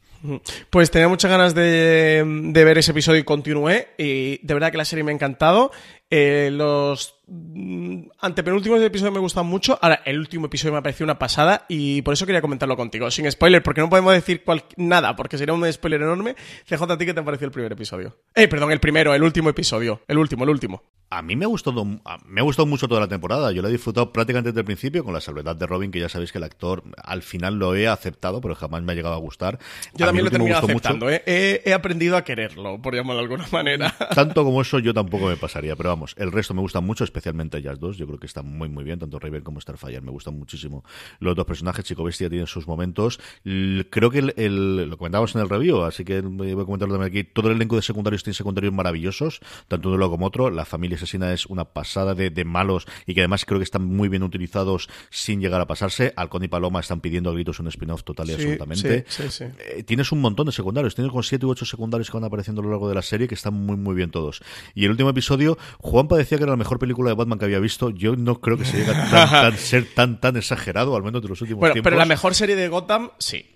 Pues tenía muchas ganas de, ver ese episodio y continué. Y de verdad que la serie me ha encantado. Eh, los mm, antepenúltimos episodios me gustan mucho. Ahora, el último episodio me ha parecido una pasada y por eso quería comentarlo contigo. Sin spoiler, porque no podemos decir nada, porque sería un spoiler enorme. CJ, ¿a ti qué te pareció el primer episodio? Eh, perdón, el primero, el último episodio. El último, el último. A mí me ha gustado, me ha gustado mucho toda la temporada. Yo la he disfrutado prácticamente desde el principio, con la salvedad de Robin, que ya sabéis que el actor al final lo he aceptado, pero jamás me ha llegado a gustar. Yo también lo he terminado aceptando, ¿eh? he, aprendido a quererlo, por llamarlo de alguna manera. Tanto como eso yo tampoco me pasaría, pero vamos, el resto me gustan mucho, especialmente ellas dos. Yo creo que están muy, muy bien, tanto Raven como Starfire. Me gustan muchísimo los dos personajes. Chico Bestia tienen sus momentos. Creo que el, lo comentábamos en el review, así que voy a comentarlo también aquí. Todo el elenco de secundarios tiene secundarios maravillosos, tanto uno como otro. La familia asesina es una pasada de, malos y que además creo que están muy bien utilizados sin llegar a pasarse. Alcón y Paloma están pidiendo a gritos un spin-off total y absolutamente. Eh, tienes un montón de secundarios, tienes con siete u ocho secundarios que van apareciendo a lo largo de la serie que están muy muy bien todos. Y el último episodio, Juan decía que era la mejor película de Batman que había visto. Yo no creo que se llegue a ser tan tan exagerado, al menos de los últimos bueno, Pero la mejor serie de Gotham, sí.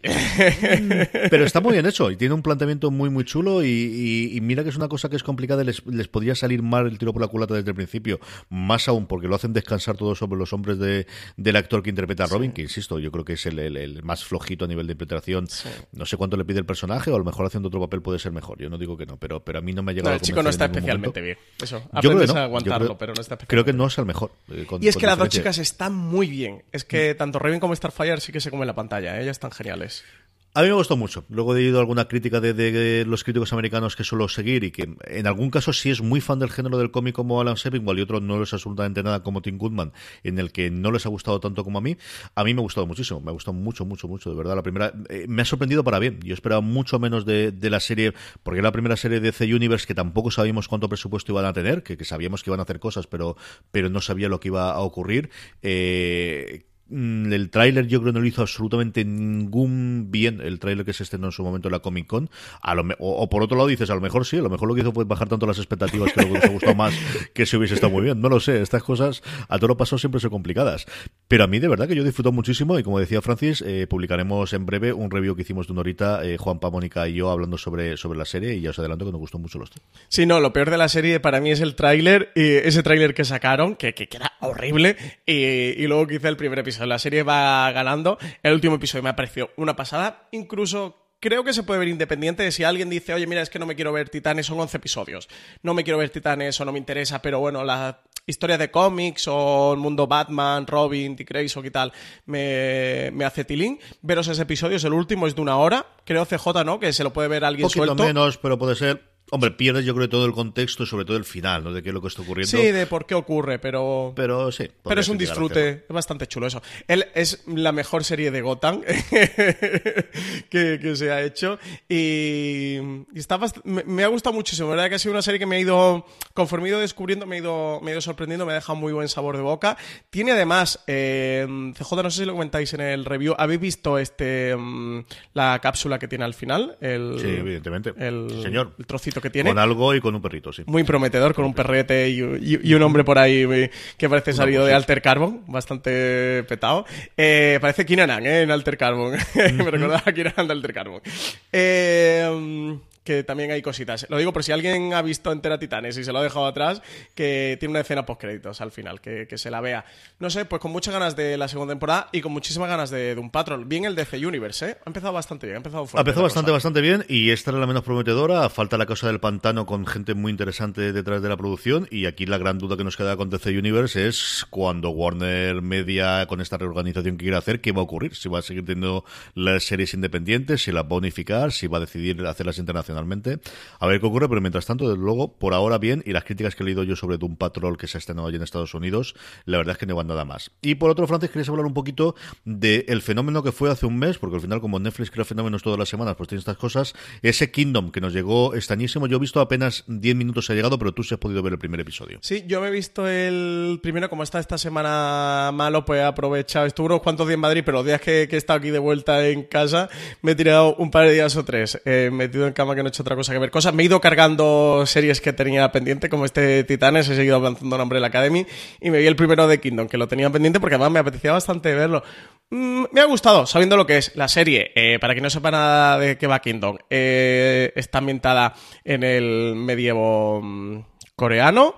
pero está muy bien hecho y tiene un planteamiento muy muy chulo y, mira que es una cosa que es complicada, les, les podría salir mal el tiro por la culata desde el principio más aún porque lo hacen descansar todo sobre los hombres de, del actor que interpreta a Robin, que insisto, yo creo que es el, más flojito a nivel de interpretación. No sé cuánto le pide el personaje, o a lo mejor haciendo otro papel puede ser mejor. Yo no digo que no, pero, pero a mí no me ha llegado no, El chico no está especialmente bien. Eso, yo creo no. aguantarlo, pero no está Creo que no es el mejor. Eh, y es que las dos chicas están muy bien. Es que tanto Robin como Starfire sí que se comen la pantalla, ¿eh? ellas están geniales. A mí me gustó mucho. Luego he leído alguna crítica de, los críticos americanos que suelo seguir y que en algún caso sí es muy fan del género del cómic como Alan Sepinwall y otro no les absolutamente nada como Tim Goodman, en el que no les ha gustado tanto como a mí. A mí me ha gustado muchísimo. Me ha gustado mucho, mucho, mucho. De verdad, la primera eh, me ha sorprendido para bien. Yo esperaba mucho menos de, la serie, porque era la primera serie de C Universe que tampoco sabíamos cuánto presupuesto iban a tener, que, sabíamos que iban a hacer cosas, pero, pero no sabía lo que iba a ocurrir. Eh, el tráiler yo creo que no lo hizo absolutamente ningún bien el tráiler que se estrenó en su momento en la Comic Con. A lo o, por otro lado dices a lo mejor sí a lo mejor lo que hizo fue bajar tanto las expectativas que luego nos ha gustado más que si hubiese estado muy bien. No lo sé estas cosas a todo lo pasado siempre son complicadas. Pero a mí de verdad que yo disfruto muchísimo y como decía Francis eh, publicaremos en breve un review que hicimos de una horita eh, Juan Mónica y yo hablando sobre, sobre la serie y ya os adelanto que nos gustó mucho los tres. Sí no lo peor de la serie para mí es el tráiler ese tráiler que sacaron que, que, era horrible y, y luego que hice el primer episodio la serie va ganando. El último episodio me ha parecido una pasada. Incluso creo que se puede ver independiente de si alguien dice, oye, mira, es que no me quiero ver Titanes, son 11 episodios. No me quiero ver Titanes o no me interesa, pero bueno, la historia de cómics o el mundo Batman, Robin, Dick Grayson y tal, me, me hace tilín. Veros ese episodio, es el último, es de una hora. Creo CJ, ¿no? Que se lo puede ver alguien Un poquito suelto. menos, pero puede ser Hombre, pierdes yo creo todo el contexto y sobre todo el final, ¿no? De qué es lo que está ocurriendo. Sí, de por qué ocurre, pero... Pero sí. Pero es un disfrute, es bastante chulo eso. Él es la mejor serie de Gotham que, se ha hecho y, está me, ha gustado muchísimo. Verdad que ha sido una serie que me ha ido, conforme he ido descubriendo, me ha ido, me ha ido sorprendiendo, me ha dejado muy buen sabor de boca. Tiene además, eh, CJ, no sé si lo comentáis en el review, ¿habéis visto este mm, la cápsula que tiene al final? El, sí, evidentemente. El, Señor. El trocito que tiene. Con algo y con un perrito, sí. Muy prometedor, con un perrete y, un hombre por ahí eh, que parece salido de Alter Carbon, bastante petado. Eh, parece Kinanan, ¿eh? En Alter Carbon. Me recordaba a Kinanan de Alter Carbon. Eh, que también hay cositas. Lo digo por si alguien ha visto entera Titanes y se lo ha dejado atrás, que tiene una escena post créditos al final, que, se la vea. No sé, pues con muchas ganas de la segunda temporada y con muchísimas ganas de, un Patrol. Bien el DC Universe, ¿eh? Ha empezado bastante bien, ha empezado fuerte. Ha empezado bastante, bastante bien y esta era la menos prometedora. Falta la cosa del pantano con gente muy interesante detrás de la producción y aquí la gran duda que nos queda con DC Universe es cuando Warner Media, con esta reorganización que quiere hacer, ¿qué va a ocurrir? Si va a seguir teniendo las series independientes, si las va a unificar, si va a decidir hacerlas internacionales a ver qué ocurre, pero mientras tanto, desde luego, por ahora bien, y las críticas que he leído yo sobre Doom Patrol que se ha estrenado allí en Estados Unidos, la verdad es que no van nada más. Y por otro, Francis, querías hablar un poquito del fenómeno que fue hace un mes, porque al final, como Netflix crea fenómenos todas las semanas, pues tiene estas cosas, ese Kingdom que nos llegó extrañísimo. Yo he visto apenas 10 minutos ha llegado, pero tú sí has podido ver el primer episodio. Sí, yo me he visto el primero, como está esta semana malo, pues he aprovechado. Estuve unos cuantos días en Madrid, pero los días que, he estado aquí de vuelta en casa, me he tirado un par de días o tres, eh, metido en cama que no he hecho otra cosa que ver cosas. Me he ido cargando series que tenía pendiente, como este Titanes, he seguido avanzando en la Academy y me vi el primero de Kingdom, que lo tenía pendiente porque además me apetecía bastante verlo. Mm, me ha gustado, sabiendo lo que es la serie. Eh, para quien no sepa nada de qué va Kingdom, eh, está ambientada en el medievo mm, coreano.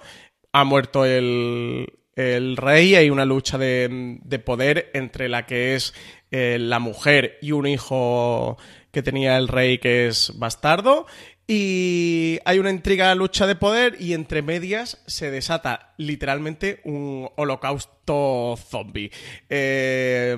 Ha muerto el, el rey, hay una lucha de, de, poder entre la que es eh, la mujer y un hijo que tenía el rey que es bastardo. Y hay una intriga lucha de poder y entre medias se desata literalmente un holocausto zombie. Eh,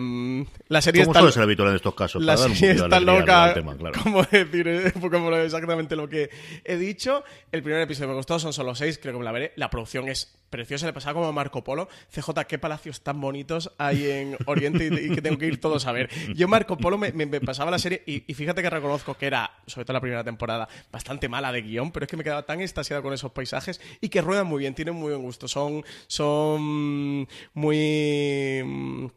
la serie ¿Cómo suele ser habitual en estos casos? La serie está loca. ¿Cómo decir exactamente lo que he dicho? El primer episodio me gustó, son solo seis, creo que me la veré. La producción es preciosa, le pasaba como a Marco Polo. CJ, qué palacios tan bonitos hay en Oriente y, que tengo que ir todos a ver. Yo, Marco Polo, me, pasaba la serie y, fíjate que reconozco que era, sobre todo la primera temporada, bastante mala de guion, pero es que me quedaba tan extasiado con esos paisajes y que ruedan muy bien, tienen muy buen gusto son, son muy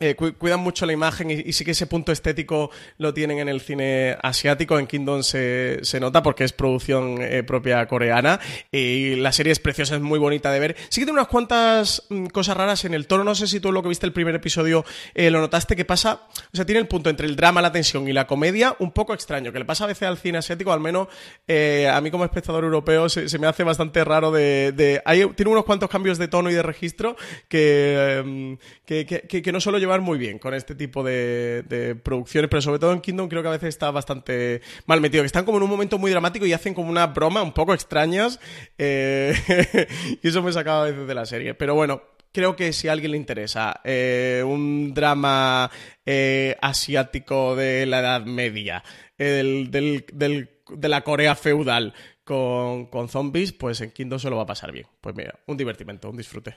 eh, cuidan mucho la imagen y, sí que ese punto estético lo tienen en el cine asiático. En Kingdom se, se nota porque es producción eh, propia coreana y la serie es preciosa, es muy bonita de ver. Sí que tiene unas cuantas mm, cosas raras en el tono. No sé si tú lo que viste el primer episodio eh, lo notaste que pasa. O sea, tiene el punto entre el drama, la tensión y la comedia un poco extraño, que le pasa a veces al cine asiático, al menos a mí como espectador europeo se, me hace bastante raro de. hay, tiene unos cuantos cambios de tono y de registro que, em, que, que, que no solo llevar muy bien con este tipo de, producciones, pero sobre todo en Kingdom creo que a veces está bastante mal metido, que están como en un momento muy dramático y hacen como una broma un poco extrañas eh, y eso me sacaba a veces de la serie. Pero bueno, creo que si a alguien le interesa eh, un drama eh, asiático de la Edad Media, del, de la Corea feudal con, con zombies, pues en Kingdom se lo va a pasar bien. Pues mira, un divertimento, un disfrute.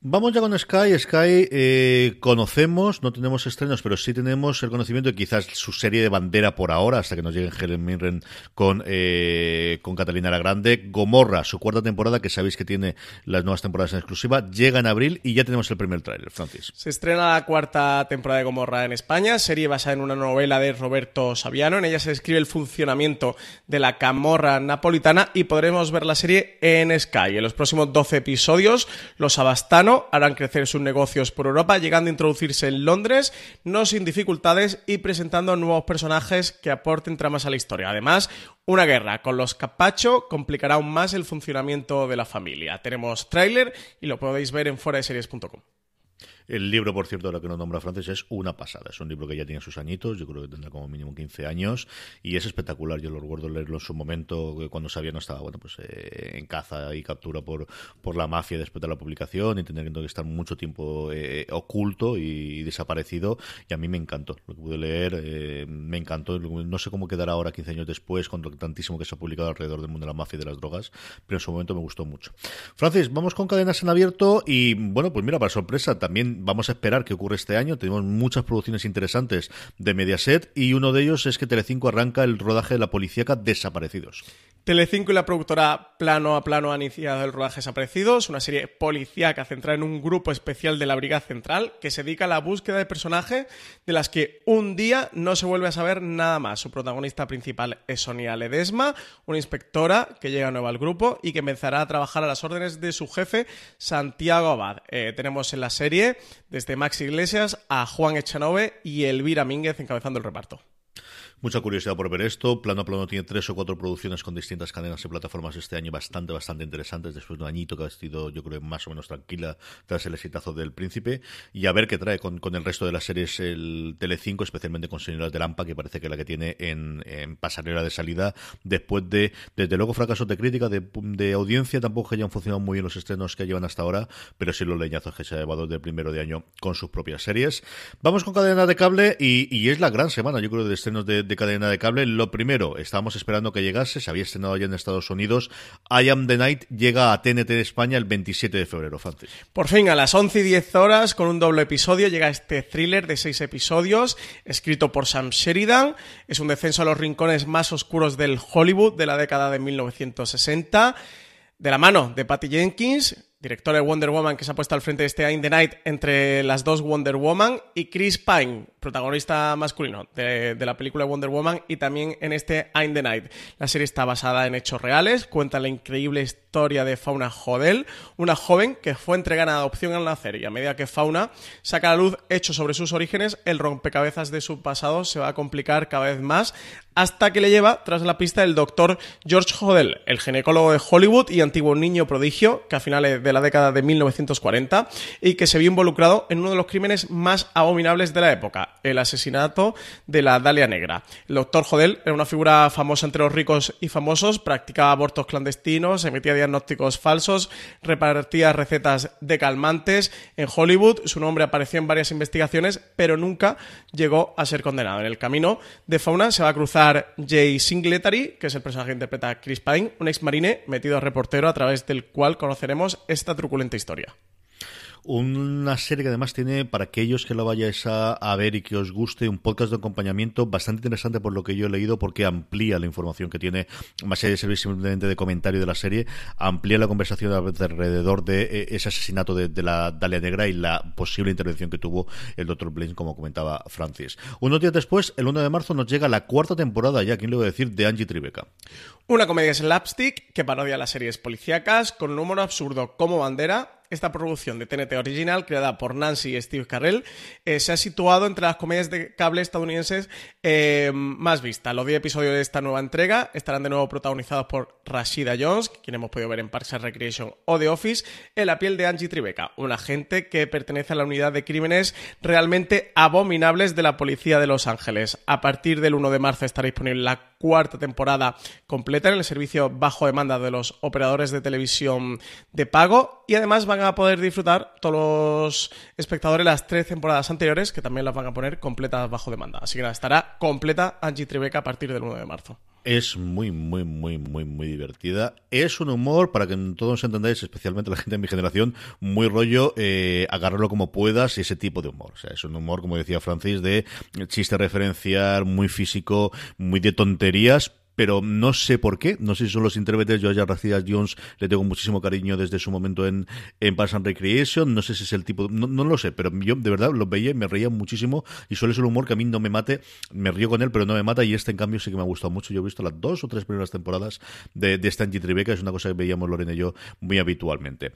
Vamos ya con Sky. Sky eh, conocemos, no tenemos estrenos, pero sí tenemos el conocimiento de quizás su serie de bandera por ahora, hasta que nos llegue Helen Mirren con, eh, con Catalina la Grande. Gomorra, su cuarta temporada, que sabéis que tiene las nuevas temporadas en exclusiva, llega en abril y ya tenemos el primer tráiler, Francis. Se estrena la cuarta temporada de Gomorra en España, serie basada en una novela de Roberto Saviano. En ella se describe el funcionamiento de la camorra napolitana y podremos ver la serie en Sky. En los próximos 12 episodios, los abastanos harán crecer sus negocios por Europa, llegando a introducirse en Londres, no sin dificultades y presentando nuevos personajes que aporten tramas a la historia. Además, una guerra con los Capacho complicará aún más el funcionamiento de la familia. Tenemos tráiler y lo podéis ver en foradeseries.com. El libro, por cierto, lo que nos nombra Francis, es una pasada. Es un libro que ya tiene sus añitos, yo creo que tendrá como mínimo 15 años, y es espectacular. Yo lo recuerdo leerlo en su momento, cuando sabía no estaba bueno pues eh, en caza y captura por, por la mafia después de la publicación, y tener que estar mucho tiempo eh, oculto y, desaparecido. Y a mí me encantó. Lo que pude leer, eh, me encantó. No sé cómo quedará ahora, 15 años después, con lo tantísimo que se ha publicado alrededor del mundo de la mafia y de las drogas, pero en su momento me gustó mucho. Francis, vamos con cadenas en abierto, y bueno, pues mira, para sorpresa, también vamos a esperar que ocurre este año. Tenemos muchas producciones interesantes de Mediaset y uno de ellos es que Telecinco arranca el rodaje de la policíaca Desaparecidos. Telecinco y la productora Plano a Plano han iniciado el rodaje Desaparecidos, una serie policíaca centrada en un grupo especial de la Brigada Central que se dedica a la búsqueda de personajes de las que un día no se vuelve a saber nada más. Su protagonista principal es Sonia Ledesma, una inspectora que llega nueva al grupo y que empezará a trabajar a las órdenes de su jefe Santiago Abad. Eh, tenemos en la serie desde Max Iglesias a Juan Echanove y Elvira Mínguez encabezando el reparto. Mucha curiosidad por ver esto. Plano a plano tiene tres o cuatro producciones con distintas cadenas y plataformas este año bastante, bastante interesantes. Después de un añito que ha sido, yo creo, más o menos tranquila tras el exitazo del Príncipe. Y a ver qué trae con, el resto de las series el Telecinco, especialmente con Señoras de Lampa, que parece que es la que tiene en, pasarela de salida después de, desde luego, fracasos de crítica, de, audiencia. Tampoco que hayan funcionado muy bien los estrenos que llevan hasta ahora, pero sí los leñazos que se ha llevado del primero de año con sus propias series. Vamos con cadena de cable y, y es la gran semana, yo creo, de estrenos de de cadena de cable. Lo primero, estábamos esperando que llegase, se había estrenado ya en Estados Unidos. I Am the Night llega a TNT de España el 27 de febrero. Por fin, a las 11 y 10 horas, con un doble episodio, llega este thriller de seis episodios, escrito por Sam Sheridan. Es un descenso a los rincones más oscuros del Hollywood de la década de 1960. De la mano de Patty Jenkins, directora de Wonder Woman, que se ha puesto al frente de este In the Night entre las dos Wonder Woman, y Chris Pine, protagonista masculino de, la película Wonder Woman, y también en este In the Night. La serie está basada en hechos reales, cuenta la increíble historia de Fauna Jodel, una joven que fue entregada a adopción al nacer, y a medida que Fauna saca a la luz hechos sobre sus orígenes, el rompecabezas de su pasado se va a complicar cada vez más, hasta que le lleva tras la pista el doctor George Hodel, el ginecólogo de Hollywood y antiguo niño prodigio, que a finales de la década de 1940 y que se vio involucrado en uno de los crímenes más abominables de la época, el asesinato de la Dalia Negra. El doctor Hodel era una figura famosa entre los ricos y famosos, practicaba abortos clandestinos, emitía diagnósticos falsos, repartía recetas de calmantes en Hollywood. Su nombre apareció en varias investigaciones, pero nunca llegó a ser condenado. En el camino de Fauna se va a cruzar Jay Singletary, que es el personaje que interpreta Chris Pine, un ex marine metido a reportero a través del cual conoceremos esta truculenta historia. Una serie que además tiene, para aquellos que lo vayáis a, ver y que os guste, un podcast de acompañamiento bastante interesante por lo que yo he leído, porque amplía la información que tiene, más allá de servir simplemente de comentario de la serie, amplía la conversación alrededor de eh, ese asesinato de, la Dalia Negra y la posible intervención que tuvo el Dr. Blaine, como comentaba Francis. Unos días después, el 1 de marzo, nos llega la cuarta temporada, ya, ¿quién le voy a decir?, de Angie Tribeca. Una comedia slapstick que parodia las series policíacas con un humor absurdo como bandera esta producción de TNT original, creada por Nancy y Steve Carell, eh, se ha situado entre las comedias de cable estadounidenses eh, más vistas. Los 10 episodios de esta nueva entrega estarán de nuevo protagonizados por Rashida Jones, quien hemos podido ver en Parks and Recreation o The Office, en la piel de Angie Tribeca, un agente que pertenece a la unidad de crímenes realmente abominables de la policía de Los Ángeles. A partir del 1 de marzo estará disponible la cuarta temporada completa en el servicio bajo demanda de los operadores de televisión de pago y además van a poder disfrutar todos los espectadores las tres temporadas anteriores que también las van a poner completas bajo demanda. Así que estará completa Angie Tribeca a partir del 1 de marzo. Es muy, muy, muy, muy, muy divertida. Es un humor, para que todos entendáis, especialmente la gente de mi generación, muy rollo, eh, agarrarlo como puedas y ese tipo de humor. O sea, es un humor, como decía Francis, de chiste referenciar, muy físico, muy de tonterías, pero no sé por qué, no sé si son los intérpretes, yo a Racidas Jones le tengo muchísimo cariño desde su momento en, en Parks and Recreation, no sé si es el tipo, no, no, lo sé, pero yo de verdad lo veía y me reía muchísimo y suele ser un humor que a mí no me mate, me río con él, pero no me mata y este en cambio sí que me ha gustado mucho, yo he visto las dos o tres primeras temporadas de, de Stanley Tribeca, es una cosa que veíamos Lorena y yo muy habitualmente.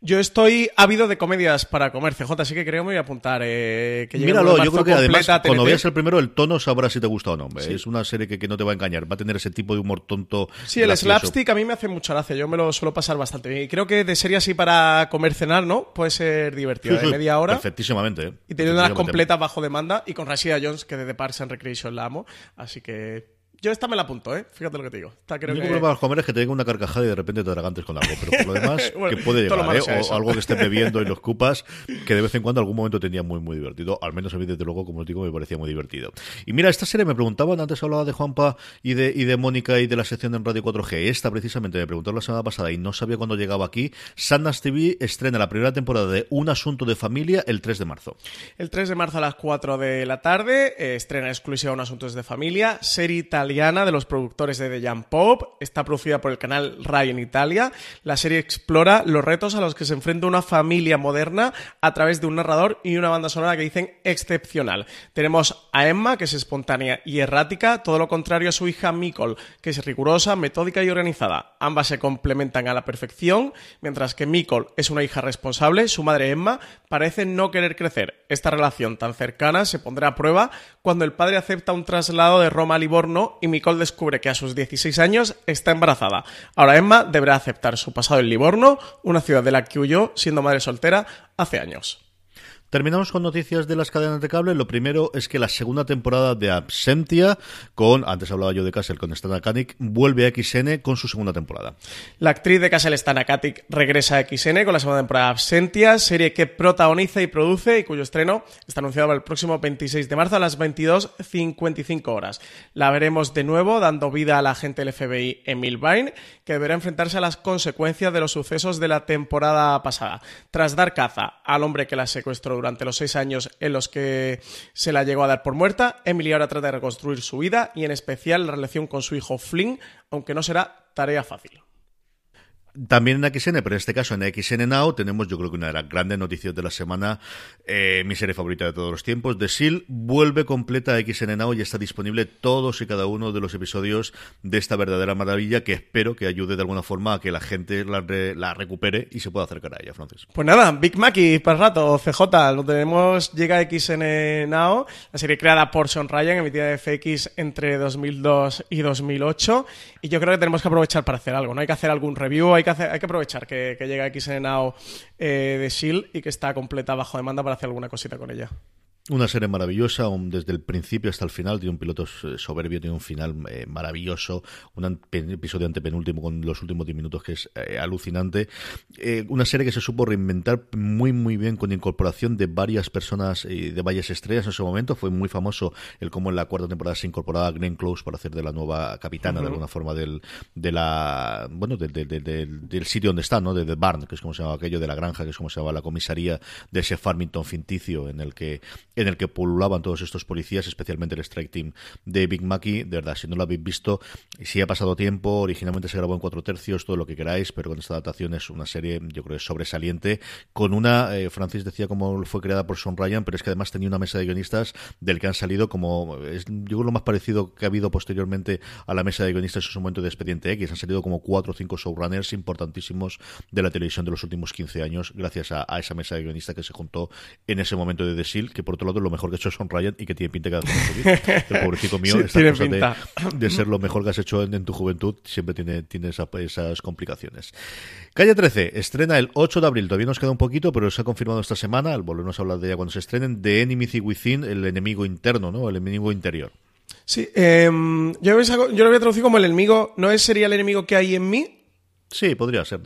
Yo estoy ávido de comedias para comer, CJ, así que creo que me voy a apuntar. Eh, que Míralo, yo creo que además, cuando veas el primero, el tono sabrás si te gusta o no. Es una serie que, que, no te va a engañar, va a tener ese tipo de humor tonto. Sí, el slapstick a mí me hace mucha gracia, yo me lo suelo pasar bastante bien. Y creo que de serie así para comer cenar, ¿no? Puede ser divertido, de media hora. Perfectísimamente. ¿eh? Y teniendo una completa bajo demanda y con Rashida Jones, que de The Parks and Recreation la amo. Así que yo esta me la apunto, ¿eh? Fíjate lo que te digo. Esta creo que... para comer es que te venga una carcajada y de repente te atragantes con algo. Pero por lo demás, que puede llegar, ¿eh? O algo que estés bebiendo y lo escupas, que de vez en cuando algún momento tenía muy, muy divertido. Al menos a mí, desde luego, como os digo, me parecía muy divertido. Y mira, esta serie me preguntaban, antes hablaba de Juanpa y de, y de Mónica y de la sección en Radio 4G. Esta, precisamente, me preguntaron la semana pasada y no sabía cuándo llegaba aquí. Sanders TV estrena la primera temporada de Un Asunto de Familia el 3 de marzo. El 3 de marzo a las 4 de la tarde, eh, estrena exclusiva Un Asunto de Familia, serie italiana de los productores de The Jump Pop, está producida por el canal Rai en Italia. La serie explora los retos a los que se enfrenta una familia moderna a través de un narrador y una banda sonora que dicen excepcional. Tenemos a Emma, que es espontánea y errática, todo lo contrario a su hija Mikol, que es rigurosa, metódica y organizada. Ambas se complementan a la perfección, mientras que Mikol es una hija responsable, su madre Emma parece no querer crecer. Esta relación tan cercana se pondrá a prueba cuando el padre acepta un traslado de Roma a Livorno y Mikol descubre que a sus 16 años está embarazada. Ahora Emma deberá aceptar su pasado en Livorno, una ciudad de la que huyó siendo madre soltera hace años. Terminamos con noticias de las cadenas de cable. Lo primero es que la segunda temporada de Absentia, con, antes hablaba yo de Castle, con Stana Katic, vuelve a XN con su segunda temporada. La actriz de Castle, Stana Katic, regresa a XN con la segunda temporada de Absentia, serie que protagoniza y produce y cuyo estreno está anunciado para el próximo 26 de marzo a las 22.55 horas. La veremos de nuevo dando vida al agente del FBI Emil Vine, que deberá enfrentarse a las consecuencias de los sucesos de la temporada pasada. Tras dar caza al hombre que la secuestró durante los seis años en los que se la llegó a dar por muerta. Emily ahora trata de reconstruir su vida y en especial la relación con su hijo Flynn, aunque no será tarea fácil. También en XN, pero en este caso en XN Now tenemos yo creo que una de las grandes noticias de la semana, eh, mi serie favorita de todos los tiempos, The Seal vuelve completa a XN Now y está disponible todos y cada uno de los episodios de esta verdadera maravilla que espero que ayude de alguna forma a que la gente la, recupere y se pueda acercar a ella, Francis. Pues nada, Big Mackey para el rato, CJ, lo tenemos, llega a XN Now, la serie creada por Sean Ryan, emitida de FX entre 2002 y 2008 y yo creo que tenemos que aprovechar para hacer algo, ¿no? Hay que hacer algún review, hay hay que aprovechar que, llega XN eh, de Shield y que está completa bajo demanda para hacer alguna cosita con ella. Una serie maravillosa, desde el principio hasta el final, tiene un piloto soberbio, tiene un final eh, maravilloso, un episodio antepenúltimo con los últimos 10 minutos que es eh, alucinante. Eh, una serie que se supo reinventar muy, muy bien con incorporación de varias personas y de varias estrellas en su momento. Fue muy famoso el cómo en la cuarta temporada se incorporaba Glenn Close para hacer de la nueva capitana, de alguna forma, del, de la, bueno, del sitio donde está, ¿no? De The Barn, que es como se llama aquello, de la granja, que es como se llama la comisaría de ese Farmington ficticio en el que en el que pululaban todos estos policías, especialmente el Strike Team de Big Mackey. De verdad, si no lo habéis visto, si ha pasado tiempo, originalmente se grabó en cuatro tercios, todo lo que queráis, pero con esta adaptación es una serie, yo creo, sobresaliente, con una, eh, Francis decía cómo fue creada por Sean Ryan, pero es que además tenía una mesa de guionistas del que han salido como, es, yo creo, lo más parecido que ha habido posteriormente a la mesa de guionistas en su momento de Expediente X. Han salido como cuatro o cinco showrunners importantísimos de la televisión de los últimos 15 años, gracias a, esa mesa de guionistas que se juntó en ese momento de The Seal, que por otro lado lo mejor que ha hecho Son Ryan y que tiene pinta que El pobrecito mío, esta cosa de, ser lo mejor que has hecho en, tu juventud siempre tiene, tiene esas complicaciones. Calle 13 estrena el 8 de abril, todavía nos queda un poquito, pero se ha confirmado esta semana, volveremos a hablar de ella cuando se estrenen, de Enemy Within, el enemigo interno, ¿no? El enemigo interior. Sí, em, yo, yo lo había traducido como el enemigo, ¿no es sería el enemigo que hay en mí? Sí, podría ser.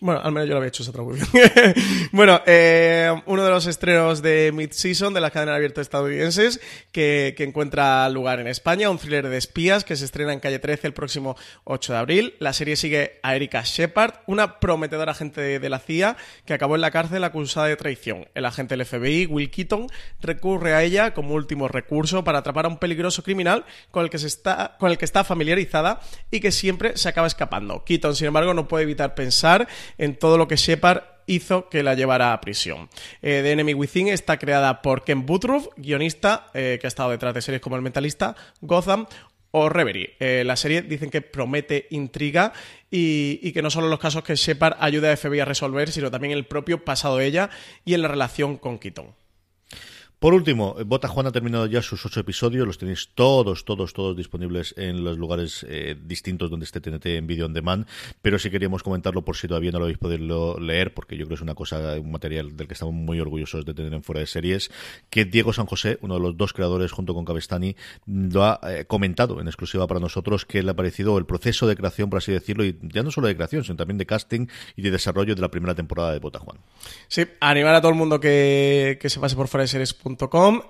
Bueno, al menos yo lo había hecho esa traducción. bueno, eh, uno de los estrenos de Mid-Season de la cadena abierta estadounidenses que, encuentra lugar en España, un thriller de espías que se estrena en Calle 13 el próximo 8 de abril. La serie sigue a Erika Shepard, una prometedora agente de, de, la CIA que acabó en la cárcel acusada de traición. El agente del FBI, Will Keaton, recurre a ella como último recurso para atrapar a un peligroso criminal con el que, se está, con el que está familiarizada y que siempre se acaba escapando. Keaton, sin embargo, no puede evitar pensar en todo lo que Shepard hizo que la llevara a prisión. Eh, The Enemy Within está creada por Ken Butruff, guionista eh, que ha estado detrás de series como El Mentalista, Gotham o Reverie. Eh, la serie dicen que promete intriga y, y, que no solo los casos que Shepard ayuda a FBI a resolver, sino también el propio pasado de ella y en la relación con Keaton. Por último, Bota Juan ha terminado ya sus ocho episodios, los tenéis todos, todos, todos disponibles en los lugares eh, distintos donde esté TNT en video on demand, pero si queríamos comentarlo por si todavía no lo habéis podido leer, porque yo creo que es una cosa, un material del que estamos muy orgullosos de tener en fuera de series, que Diego San José, uno de los dos creadores junto con Cabestani, lo ha eh, comentado en exclusiva para nosotros, que le ha parecido el proceso de creación, por así decirlo, y ya no solo de creación, sino también de casting y de desarrollo de la primera temporada de Bota Juan. Sí, animar a todo el mundo que, que se pase por fuera de series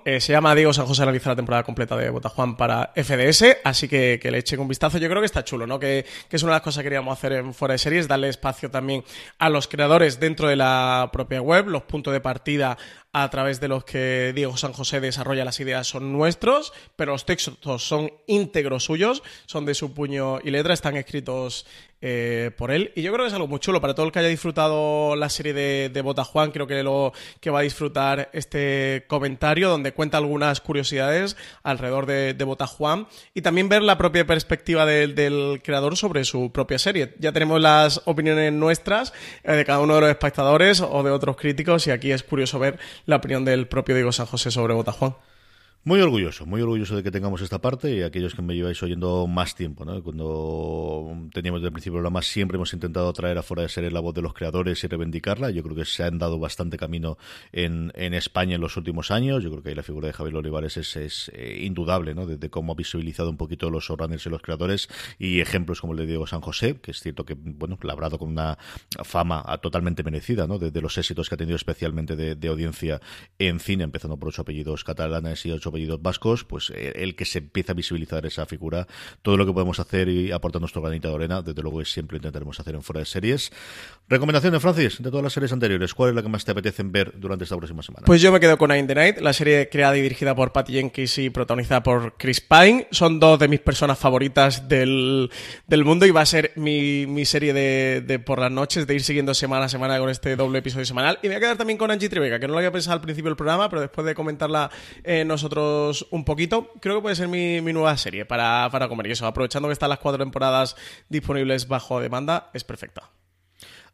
eh, se llama Diego San José analiza la temporada completa de Botajuan para FDS, así que, le echen un vistazo. Yo creo que está chulo, ¿no? Que, que, es una de las cosas que queríamos hacer en Fuera de Series, darle espacio también a los creadores dentro de la propia web, los puntos de partida a través de los que Diego San José desarrolla las ideas son nuestros, pero los textos son íntegros suyos, son de su puño y letra, están escritos eh, por él. Y yo creo que es algo muy chulo para todo el que haya disfrutado la serie de, de Bota Juan. Creo que lo que va a disfrutar este comentario donde cuenta algunas curiosidades alrededor de, de Bota Juan y también ver la propia perspectiva del, creador sobre su propia serie. Ya tenemos las opiniones nuestras eh, de cada uno de los espectadores o de otros críticos y aquí es curioso ver la opinión del propio Diego San José sobre Bota Juan. Muy orgulloso, muy orgulloso de que tengamos esta parte y aquellos que me lleváis oyendo más tiempo, ¿no? Cuando teníamos desde el principio el programa siempre hemos intentado traer afuera de ser la voz de los creadores y reivindicarla. Yo creo que se han dado bastante camino en, en España en los últimos años. Yo creo que ahí la figura de Javier Olivares es, es eh, indudable, ¿no? De, de, cómo ha visibilizado un poquito los showrunners y los creadores y ejemplos como el de Diego San José, que es cierto que, bueno, labrado con una fama totalmente merecida, ¿no? De, de los éxitos que ha tenido especialmente de, de, audiencia en cine, empezando por ocho apellidos catalanes y ocho apellidos vascos, pues eh, el que se empieza a visibilizar esa figura, todo lo que podemos hacer y aportar nuestro granito de arena, desde luego siempre intentaremos hacer en fuera de series. Recomendación de Francis, de todas las series anteriores, ¿cuál es la que más te apetece ver durante esta próxima semana? Pues yo me quedo con In the Night, la serie creada y dirigida por Patty Jenkins y protagonizada por Chris Pine. Son dos de mis personas favoritas del, del mundo y va a ser mi, mi serie de, de, por las noches, de ir siguiendo semana a semana con este doble episodio semanal. Y me voy a quedar también con Angie Tribeca, que no lo había pensado al principio del programa, pero después de comentarla eh, nosotros un poquito, creo que puede ser mi, mi nueva serie para, para comer. Y eso, aprovechando que están las cuatro temporadas disponibles bajo demanda, es perfecta.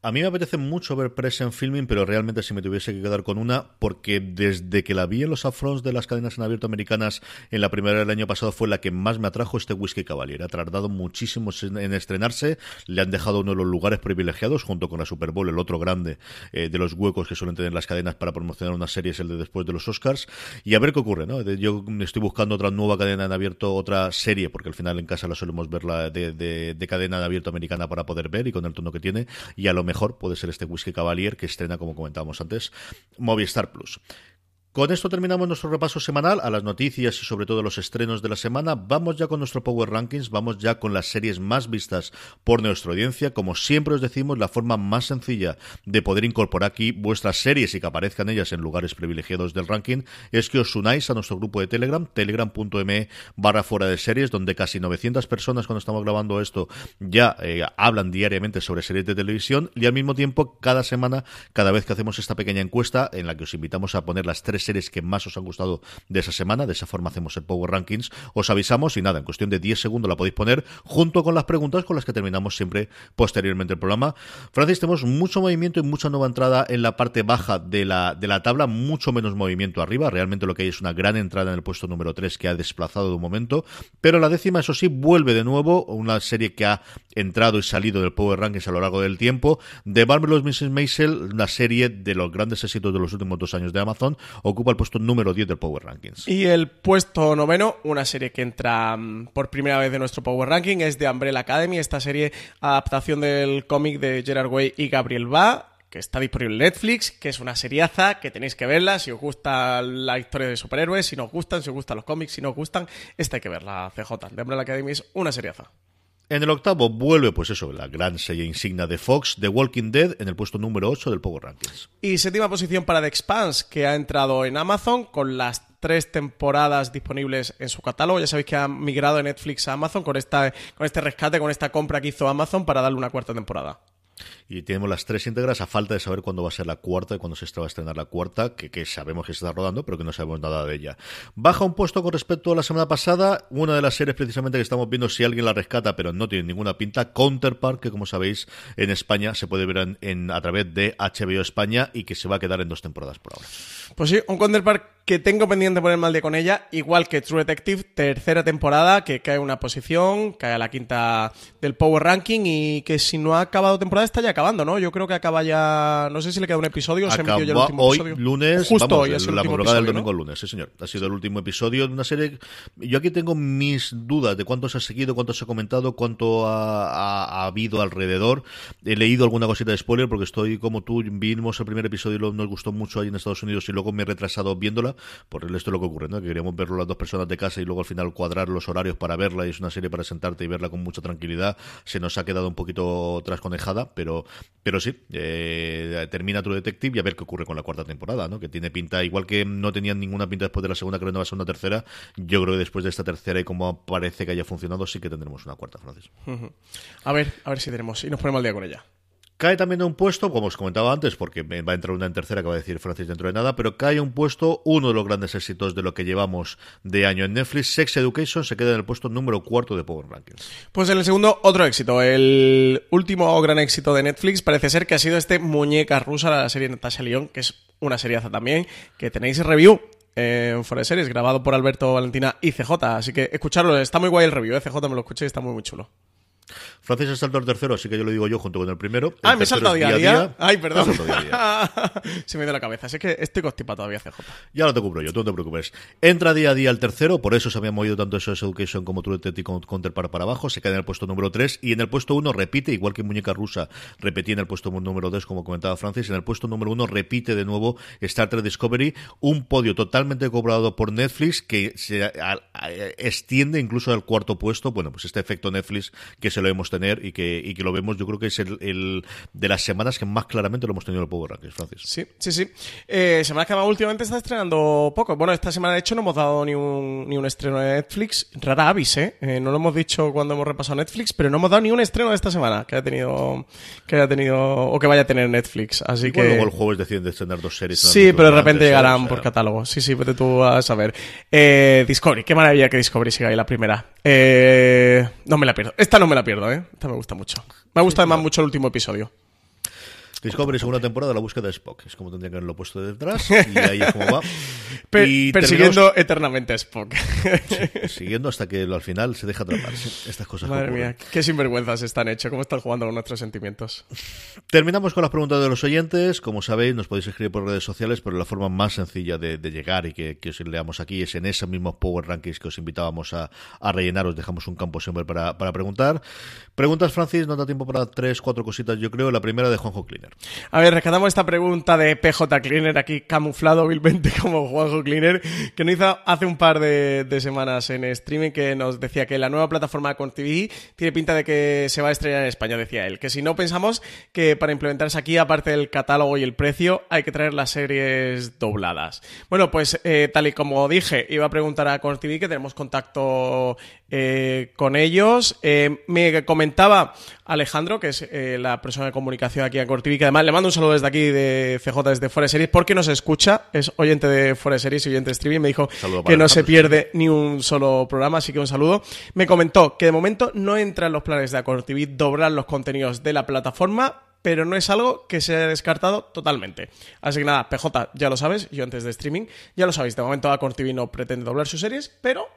A mí me apetece mucho ver Present Filming, pero realmente si me tuviese que quedar con una, porque desde que la vi en los afrons de las cadenas en abierto americanas en la primera del año pasado fue la que más me atrajo este Whisky Cavalier. Ha tardado muchísimo en estrenarse, le han dejado uno de los lugares privilegiados junto con la Super Bowl, el otro grande eh, de los huecos que suelen tener las cadenas para promocionar una serie es el de después de los Oscars. Y a ver qué ocurre, ¿no? Yo estoy buscando otra nueva cadena en abierto, otra serie, porque al final en casa la solemos ver la de, de, de cadena en abierto americana para poder ver y con el tono que tiene, y a lo mejor puede ser este Whisky Cavalier que estrena, como comentábamos antes, Movistar Plus. Con esto terminamos nuestro repaso semanal a las noticias y sobre todo los estrenos de la semana. Vamos ya con nuestro Power Rankings, vamos ya con las series más vistas por nuestra audiencia. Como siempre os decimos, la forma más sencilla de poder incorporar aquí vuestras series y que aparezcan ellas en lugares privilegiados del ranking es que os unáis a nuestro grupo de Telegram, telegram.me barra fuera de series, donde casi 900 personas cuando estamos grabando esto ya eh, hablan diariamente sobre series de televisión y al mismo tiempo cada semana, cada vez que hacemos esta pequeña encuesta en la que os invitamos a poner las tres series que más os han gustado de esa semana. De esa forma hacemos el Power Rankings. Os avisamos y nada, en cuestión de 10 segundos la podéis poner junto con las preguntas con las que terminamos siempre posteriormente el programa. Francis, tenemos mucho movimiento y mucha nueva entrada en la parte baja de la, de la tabla, mucho menos movimiento arriba. Realmente lo que hay es una gran entrada en el puesto número 3 que ha desplazado de un momento. Pero la décima, eso sí, vuelve de nuevo. Una serie que ha entrado y salido del Power Rankings a lo largo del tiempo. The Marvelous Mrs. Maisel, una serie de los grandes éxitos de los últimos dos años de Amazon ocupa el puesto número 10 del Power Rankings. Y el puesto noveno, una serie que entra mm, por primera vez de nuestro Power Ranking, es de Umbrella Academy, esta serie adaptación del cómic de Gerard Way y Gabriel Ba, que está disponible en Netflix, que es una seriaza, que tenéis que verla si os gusta la historia de superhéroes, si no os gustan, si os gustan los cómics, si no os gustan, esta hay que verla, CJ. De Umbrella Academy es una seriaza. En el octavo vuelve, pues eso, la gran serie insignia de Fox, The Walking Dead, en el puesto número 8 del Power Rankings. Y séptima posición para The Expanse, que ha entrado en Amazon con las tres temporadas disponibles en su catálogo. Ya sabéis que ha migrado de Netflix a Amazon con, esta, con este rescate, con esta compra que hizo Amazon para darle una cuarta temporada y tenemos las tres íntegras a falta de saber cuándo va a ser la cuarta y cuándo se va a estrenar la cuarta, que, que, sabemos que se está rodando, pero que no sabemos nada de ella. Baja un puesto con respecto a la semana pasada, una de las series precisamente que estamos viendo si alguien la rescata, pero no tiene ninguna pinta, Counterpart, que como sabéis en España se puede ver en, a través de HBO España y que se va a quedar en dos temporadas por ahora. Pues sí, un Counterpart que tengo pendiente poner mal de con ella, igual que True Detective, tercera temporada, que cae una posición, cae a la quinta del Power Ranking y que si no ha acabado temporada está ya acabando, ¿no? Yo creo que acaba ya, no sé si le queda un episodio o se emitió ya el último hoy, episodio. lunes, Justo vamos, hoy, es el la último madrugada del domingo ¿no? al lunes, sí señor. Ha sido el último episodio de una serie. Yo aquí tengo mis dudas de cuánto se ha seguido, cuánto se ha comentado, cuánto ha, ha- ha habido alrededor. He leído alguna cosita de spoiler porque estoy como tú, vimos el primer episodio y lo- nos gustó mucho ahí en Estados Unidos y luego me he retrasado viéndola, por esto es lo que ocurre, ¿no? Que queríamos verlo las dos personas de casa y luego al final cuadrar los horarios para verla y es una serie para sentarte y verla con mucha tranquilidad. Se nos ha quedado un poquito trasconejada, pero, pero sí, eh, termina True Detective y a ver qué ocurre con la cuarta temporada, ¿no? Que tiene pinta, igual que no tenían ninguna pinta después de la segunda, creo que no va a ser una tercera, yo creo que después de esta tercera y como parece que haya funcionado, sí que tendremos una cuarta, Francis. A ver, a ver si tenemos. Y nos ponemos al día con ella. Cae también a un puesto, como os comentaba antes, porque va a entrar una en tercera que va a decir Francis dentro de nada, pero cae a un puesto, uno de los grandes éxitos de lo que llevamos de año en Netflix, Sex Education, se queda en el puesto número cuarto de Power Rankings. Pues en el segundo, otro éxito. El último gran éxito de Netflix parece ser que ha sido este Muñeca Rusa, la serie Natasha León, que es una seriaza también, que tenéis review en Fuera de Series, grabado por Alberto Valentina y CJ. Así que escucharlo, está muy guay el review, ¿eh? CJ me lo escuché y está muy, muy chulo. Francis ha saltado el tercero, así que yo lo digo yo junto con el primero. Ah, me he saltado día a día. Ay, perdón. Día a día. Se me dio la cabeza. Así que estoy constipado todavía, CJ. Ya lo te cubro yo, tú no te preocupes. Entra día a día el tercero, por eso se había movido tanto eso Education como True Detective con Counterpart para abajo, se queda en el puesto número 3 y en el puesto 1 repite, igual que Muñeca Rusa repetía en el puesto número 2, como comentaba Francis, en el puesto número 1 repite de nuevo Star Trek Discovery, un podio totalmente cobrado por Netflix que se a- a- extiende incluso al cuarto puesto, bueno, pues este efecto Netflix que se lo hemos tener y que, y que lo vemos, yo creo que es el, el de las semanas que más claramente lo hemos tenido en el Power Rankings, Francis. Sí, sí, sí. Eh, semana que va últimamente está estrenando poco. Bueno, esta semana de hecho no hemos dado ni un, ni un estreno de Netflix. Rara avis, ¿eh? Eh, No lo hemos dicho cuando hemos repasado Netflix, pero no hemos dado ni un estreno de esta semana que haya tenido, que haya tenido, o que vaya a tener Netflix. Así que... luego el jueves deciden de estrenar dos series. Sí, pero de repente llegarán por catálogo. Sí, sí, vete tú a saber. Eh, Discovery, qué maravilla que Discovery siga ahí la primera. Eh, no me la pierdo. Esta no me la pierdo, ¿eh? Esta me gusta mucho. Me gusta además mucho el último episodio. Discovery, segunda temporada, la búsqueda de Spock. Es como tendría que haberlo puesto detrás. Y ahí es como va. Per- y persiguiendo eternamente a Spock. siguiendo hasta que al final se deja atrapar. Estas cosas Madre mía, qué sinvergüenzas están hechos, cómo están jugando con nuestros sentimientos. Terminamos con las preguntas de los oyentes. Como sabéis, nos podéis escribir por redes sociales, pero la forma más sencilla de, de llegar y que, que os leamos aquí es en esos mismos Power Rankings que os invitábamos a, a rellenar. Os dejamos un campo siempre para, para preguntar. Preguntas, Francis, nos da tiempo para tres, cuatro cositas, yo creo. La primera de Juanjo Cleaner. A ver, rescatamos esta pregunta de PJ Cleaner, aquí camuflado vilmente como Juanjo Cleaner, que nos hizo hace un par de, semanas en streaming, que nos decía que la nueva plataforma con TV tiene pinta de que se va a estrellar en España, decía él. Que si no pensamos que para implementarse aquí, aparte del catálogo y el precio, hay que traer las series dobladas. Bueno, pues eh, tal y como dije, iba a preguntar a Con TV que tenemos contacto eh, con ellos. Eh, me comentaba Alejandro, que es eh, la persona de comunicación aquí en Cortivi, que además le mando un saludo desde aquí de CJ, desde Fuera de Series, porque nos escucha, es oyente de Fuera de Series y oyente de streaming, me dijo que no se pierde ni un solo programa, así que un saludo. Me comentó que de momento no entra en los planes de Acortivi doblar los contenidos de la plataforma, pero no es algo que se haya descartado totalmente. Así que nada, PJ, ya lo sabes, yo antes de streaming, ya lo sabéis, de momento Acortivi no pretende doblar sus series, pero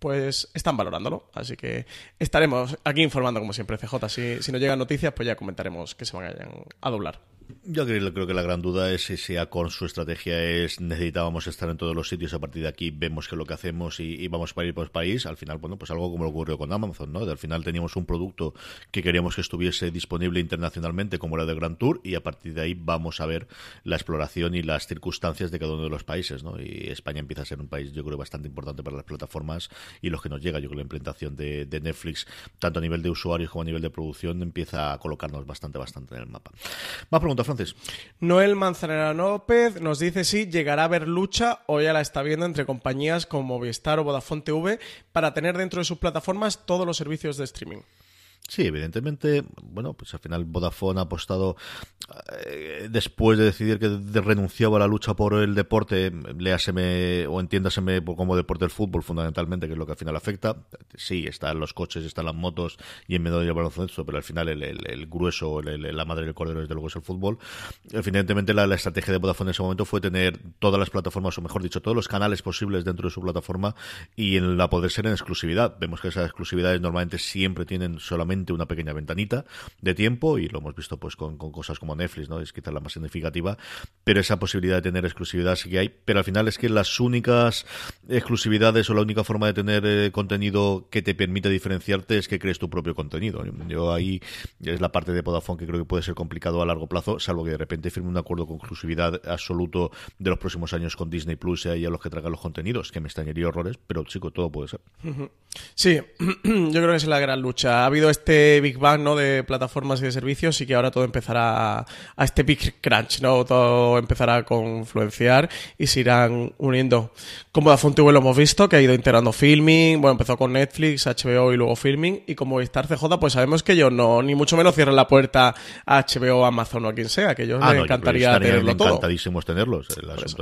pues están valorándolo. Así que estaremos aquí informando como siempre, CJ. Si, si nos llegan noticias, pues ya comentaremos que se vayan a doblar. Yo creo, creo, que la gran duda es si sea con su estrategia es necesitábamos estar en todos los sitios, a partir de aquí vemos que lo que hacemos y, vamos para ir por país. Al final, bueno, pues algo como lo ocurrió con Amazon, ¿no? al final teníamos un producto que queríamos que estuviese disponible internacionalmente, como era de Grand Tour, y a partir de ahí vamos a ver la exploración y las circunstancias de cada uno de los países, ¿no? Y España empieza a ser un país, yo creo, bastante importante para las plataformas y los que nos llega. Yo creo que la implementación de, Netflix, tanto a nivel de usuarios como a nivel de producción, empieza a colocarnos bastante, bastante en el mapa. Más preguntas, Francis. Noel Manzanera López nos dice si llegará a haber lucha o ya la está viendo entre compañías como Movistar o Vodafone TV para tener dentro de sus plataformas todos los servicios de streaming. Sí, evidentemente, bueno, pues al final Vodafone ha apostado, eh, después de decidir que renunciaba a la lucha por el deporte, léaseme o entiéndaseme como deporte del fútbol fundamentalmente, que es lo que al final afecta. Sí, están los coches, están las motos y en medio del baloncesto, pero al final el, grueso, la madre del cordero desde luego es el fútbol. Evidentemente la, estrategia de Vodafone en ese momento fue tener todas las plataformas, o mejor dicho, todos los canales posibles dentro de su plataforma y en la poder ser en exclusividad. Vemos que esas exclusividades normalmente siempre tienen solamente una pequeña ventanita de tiempo y lo hemos visto pues con, cosas como Netflix, ¿no? Es quizás la más significativa, pero esa posibilidad de tener exclusividad sí que hay, pero al final es que las únicas exclusividades o la única forma de tener eh, contenido que te permite diferenciarte es que crees tu propio contenido. Yo ahí es la parte de Vodafone que creo que puede ser complicado a largo plazo, salvo que de repente firme un acuerdo con exclusividad absoluto de los próximos años con Disney Plus y a los que traigan los contenidos, que me extrañaría horrores, pero chico, todo puede ser. Sí, yo creo que es la gran lucha. Ha habido este Big Bang ¿no? de plataformas y de servicios y que ahora todo empezará a, este Big Crunch, ¿no? Todo empezará a confluenciar y se irán uniendo. Como TV lo hemos visto, que ha ido integrando filming, bueno, empezó con Netflix, HBO y luego filming, y como Star CJ, pues sabemos que ellos no, ni mucho menos cierran la puerta a HBO, Amazon o a quien sea, que ellos ah, les encantaría tenerlo todo. Encantadísimos tenerlos.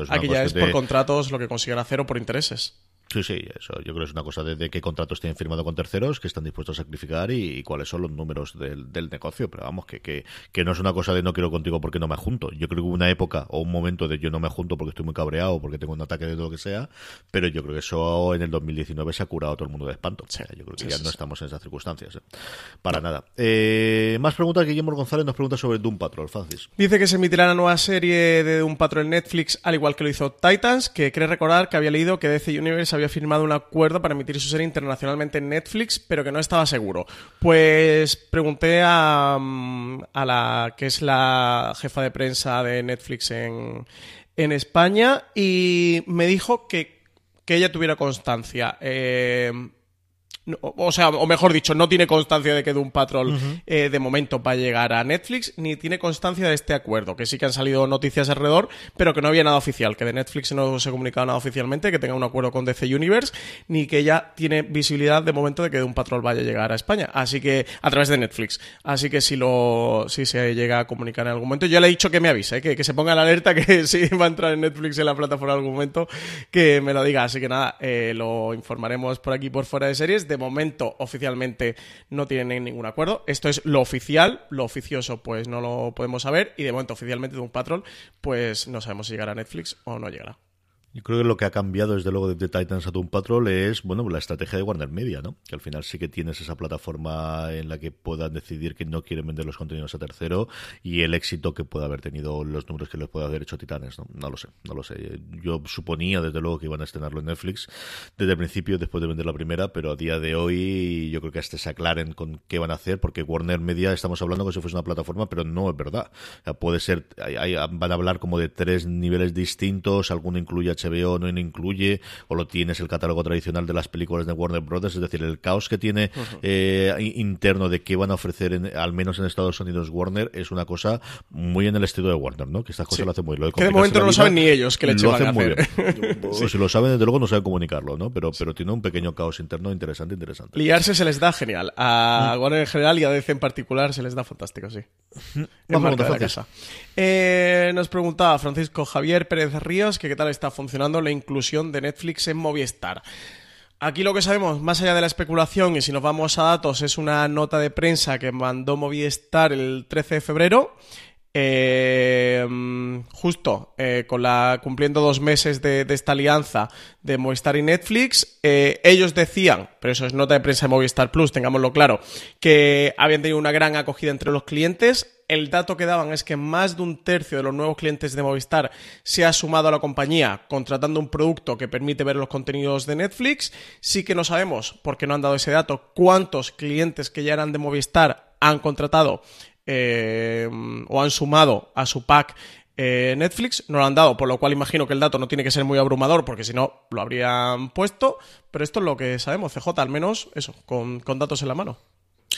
aquí ya es por contratos lo que consiguen hacer o por intereses. Sí, sí, eso yo creo que es una cosa de, qué contratos tienen firmado con terceros, que están dispuestos a sacrificar y, cuáles son los números del, del negocio. Pero vamos, que, que, que, no es una cosa de no quiero contigo porque no me junto. Yo creo que hubo una época o un momento de yo no me junto porque estoy muy cabreado, porque tengo un ataque de todo lo que sea, pero yo creo que eso en el 2019 se ha curado todo el mundo de espanto. yo creo que ya no estamos en esas circunstancias. ¿eh? Para nada. Eh, más preguntas. Guillermo González nos pregunta sobre Doom Patrol, Francis. Dice que se emitirá la nueva serie de Doom Patrol en Netflix, al igual que lo hizo Titans, que cree recordar que había leído que DC Universe había firmado un acuerdo para emitir su serie internacionalmente en Netflix, pero que no estaba seguro. Pues pregunté a, mm, a la que es la jefa de prensa de Netflix en, en España y me dijo que, que ella tuviera constancia. Eh, o sea, o mejor dicho, no tiene constancia de que Doom Patrol eh, de momento va a llegar a Netflix, ni tiene constancia de este acuerdo, que sí que han salido noticias alrededor, pero que no había nada oficial, que de Netflix no se ha comunicado nada oficialmente, que tenga un acuerdo con DC Universe, ni que ya tiene visibilidad de momento de que Doom Patrol vaya a llegar a España, así que a través de Netflix. Así que si lo si se llega a comunicar en algún momento, yo le he dicho que me avise, que, que se ponga la alerta que si va a entrar en Netflix en la plataforma en algún momento, que me lo diga. Así que nada, eh, lo informaremos por aquí por fuera de series. De momento, oficialmente no tienen ningún acuerdo. Esto es lo oficial, lo oficioso, pues no lo podemos saber. Y de momento, oficialmente de un patrón, pues no sabemos si llegará a Netflix o no llegará. Yo creo que lo que ha cambiado desde luego de Titans a Doom Patrol es, bueno, la estrategia de Warner Media, ¿no? Que al final sí que tienes esa plataforma en la que puedan decidir que no quieren vender los contenidos a tercero y el éxito que pueda haber tenido los números que les puede haber hecho Titanes, ¿no? No lo sé, no lo sé. Yo suponía desde luego que iban a estrenarlo en Netflix desde el principio, después de vender la primera, pero a día de hoy yo creo que hasta se aclaren con qué van a hacer, porque Warner Media estamos hablando como si fuese una plataforma, pero no es verdad. Puede ser, van a hablar como de tres niveles distintos, alguno incluye HBO, no incluye, o lo tienes el catálogo tradicional de las películas de Warner Brothers, es decir, el caos que tiene eh, interno de qué van a ofrecer, en, al menos en Estados Unidos, Warner, es una cosa muy en el estilo de Warner, ¿no? Que estas cosas lo hacen muy bien. Que de momento no lo saben ni ellos, que le lo hacen muy bien. Si lo saben, desde luego no saben comunicarlo, ¿no? Pero, pero tiene un pequeño caos interno interesante, interesante. Liarse se les da genial. A mm. Warner en general y a DC en particular se les da fantástico, sí. Marca de la casa. Eh, nos preguntaba Francisco Javier Pérez Ríos que qué tal está funcionando la inclusión de Netflix en Movistar. Aquí lo que sabemos, más allá de la especulación, y si nos vamos a datos, es una nota de prensa que mandó Movistar el 13 de febrero. Eh, justo eh, cumpliendo dos meses de, esta alianza de Movistar y Netflix, ellos decían, pero eso es nota de prensa de Movistar Plus, tengámoslo claro, que habían tenido una gran acogida entre los clientes el dato que daban es que más de un tercio de los nuevos clientes de Movistar se ha sumado a la compañía contratando un producto que permite ver los contenidos de Netflix. Sí que no sabemos, porque no han dado ese dato, cuántos clientes que ya eran de Movistar han contratado eh, o han sumado a su pack eh, Netflix, no lo han dado, por lo cual imagino que el dato no tiene que ser muy abrumador, porque si no lo habrían puesto, pero esto es lo que sabemos, CJ, al menos eso, con datos en la mano.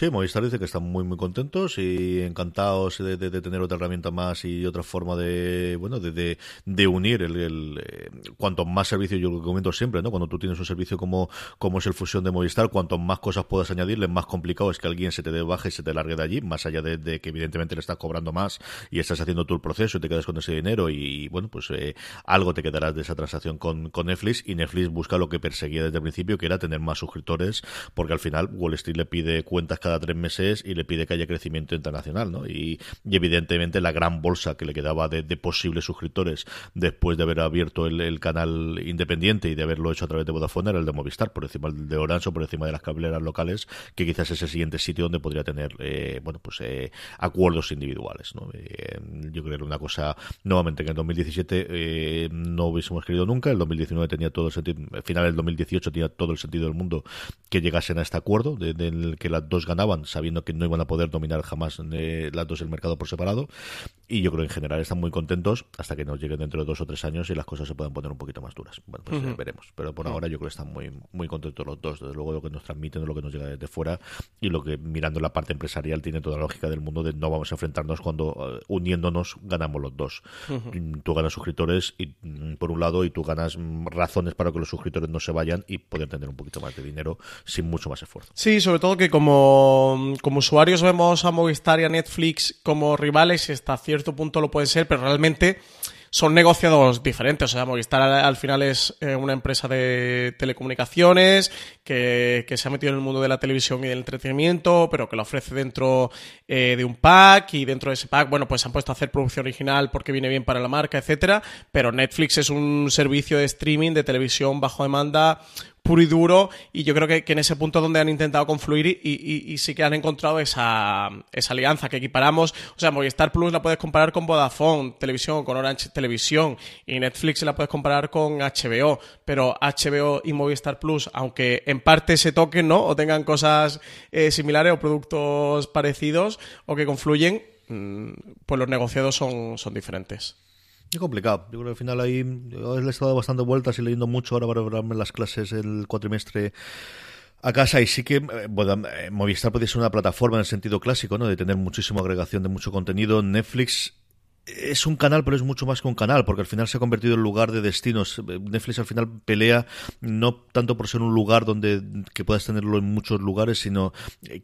Sí, Movistar dice que están muy muy contentos y encantados de, tener otra herramienta más y otra forma de bueno de, de, unir el, el eh, cuanto más servicio yo lo comento siempre, ¿no? Cuando tú tienes un servicio como como es el fusión de Movistar, cuanto más cosas puedas añadirle, más complicado es que alguien se te dé baja y se te largue de allí, más allá de, que evidentemente le estás cobrando más y estás haciendo tú el proceso y te quedas con ese dinero y bueno, pues eh, algo te quedarás de esa transacción con, con Netflix y Netflix busca lo que perseguía desde el principio, que era tener más suscriptores, porque al final Wall Street le pide cuentas cada tres meses y le pide que haya crecimiento internacional, ¿no? Y, evidentemente la gran bolsa que le quedaba de, posibles suscriptores después de haber abierto el, canal independiente y de haberlo hecho a través de Vodafone era el de Movistar, por encima de Orange o por encima de las cableras locales, que quizás es el siguiente sitio donde podría tener, eh, bueno, pues eh, acuerdos individuales, ¿no? Eh, yo creo que una cosa, nuevamente, que en 2017 no hubiésemos querido nunca, el 2019 tenía todo el sentido, al final del 2018 tenía todo el sentido del mundo que llegasen a este acuerdo, del que las dos ganaban sabiendo que no iban a poder dominar jamás eh, las dos el mercado por separado. Y yo creo que en general están muy contentos hasta que nos lleguen dentro de dos o tres años y las cosas se puedan poner un poquito más duras. Bueno, pues eh, veremos. Pero por ahora yo creo que están muy, muy contentos los dos. Desde luego lo que nos transmiten, lo que nos llega desde fuera y lo que mirando la parte empresarial tiene toda la lógica del mundo de no vamos a enfrentarnos cuando eh, uniéndonos ganamos los dos. Mm, tú ganas suscriptores y mm, por un lado y tú ganas mm, razones para que los suscriptores no se vayan y poder tener un poquito más de dinero sin mucho más esfuerzo. Sí, sobre todo que como como usuarios vemos a Movistar y a Netflix como rivales y hasta cierto punto lo puede ser, pero realmente son negociados diferentes. O sea, Movistar al, final es eh, una empresa de telecomunicaciones que, se ha metido en el mundo de la televisión y del entretenimiento, pero que lo ofrece dentro eh, de un pack y dentro de ese pack, bueno, pues se han puesto a hacer producción original porque viene bien para la marca, etcétera. Pero Netflix es un servicio de streaming de televisión bajo demanda puro y duro y yo creo que, en ese punto donde han intentado confluir y, sí que han encontrado esa, alianza que equiparamos. O sea, Movistar Plus la puedes comparar con Vodafone Televisión, con Orange Televisión y Netflix la puedes comparar con HBO, pero HBO y Movistar Plus, aunque en parte se toquen, ¿no? O tengan cosas eh, similares o productos parecidos o que confluyen, mm, pues los negociados son diferentes. Es complicado. Yo creo que al final ahí le he estado bastante vueltas y leyendo mucho ahora para verme las clases el cuatrimestre a casa y sí que eh, bueno, eh, Movistar puede ser una plataforma en el sentido clásico, ¿no? De tener muchísima agregación de mucho contenido. Netflix es un canal, pero es mucho más que un canal, porque al final se ha convertido en lugar de destinos. Netflix al final pelea no tanto por ser un lugar donde que puedas tenerlo en muchos lugares, sino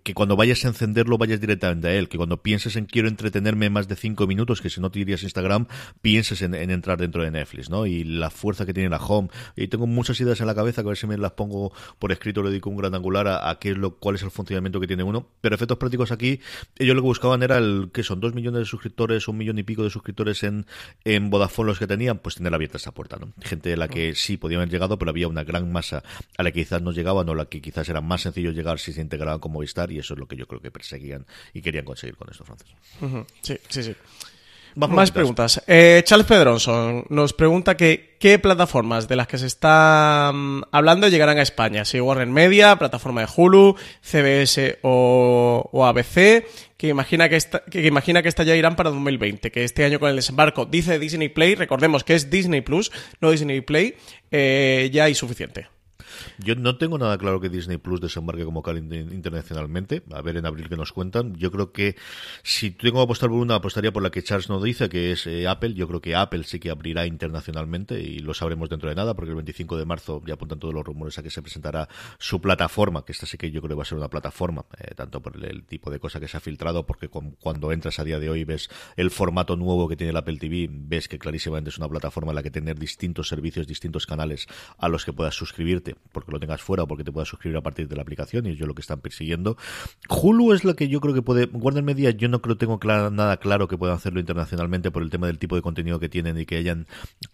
que cuando vayas a encenderlo vayas directamente a él, que cuando pienses en quiero entretenerme más de cinco minutos, que si no te irías a Instagram, pienses en, entrar dentro de Netflix, ¿no? Y la fuerza que tiene la home. Y tengo muchas ideas en la cabeza que a ver si me las pongo por escrito, le dedico un gran angular a, qué es lo, cuál es el funcionamiento que tiene uno. Pero efectos prácticos aquí, ellos lo que buscaban era el, que son? Dos millones de suscriptores, un millón y pico de suscriptores en, en Vodafone los que tenían, pues tener abierta esa puerta, ¿no? Gente de la que sí podían haber llegado, pero había una gran masa a la que quizás no llegaban o a la que quizás era más sencillo llegar si se integraban con Movistar y eso es lo que yo creo que perseguían y querían conseguir con esto, Francis. Sí, sí, sí. Más preguntas. Eh, Charles Pedronson nos pregunta que qué plataformas de las que se está mm, hablando llegarán a España. Si Warren Media, plataforma de Hulu, CBS o, ABC, que imagina que, esta, que imagina que esta ya irán para 2020, que este año con el desembarco, dice Disney Play, recordemos que es Disney Plus, no Disney Play, eh, ya hay suficiente. Yo no tengo nada claro que Disney Plus desembarque como cal internacionalmente. A ver en abril que nos cuentan. Yo creo que si tengo que apostar por una, apostaría por la que Charles no dice, que es eh, Apple. Yo creo que Apple sí que abrirá internacionalmente y lo sabremos dentro de nada, porque el 25 de marzo ya apuntan todos los rumores a que se presentará su plataforma, que esta sí que yo creo que va a ser una plataforma, eh, tanto por el, tipo de cosa que se ha filtrado, porque cuando entras a día de hoy ves el formato nuevo que tiene el Apple TV, ves que clarísimamente es una plataforma en la que tener distintos servicios, distintos canales a los que puedas suscribirte porque lo tengas fuera o porque te puedas suscribir a partir de la aplicación y es yo lo que están persiguiendo. Hulu es la que yo creo que puede, Warner Media yo no creo tengo nada claro que puedan hacerlo internacionalmente por el tema del tipo de contenido que tienen y que hayan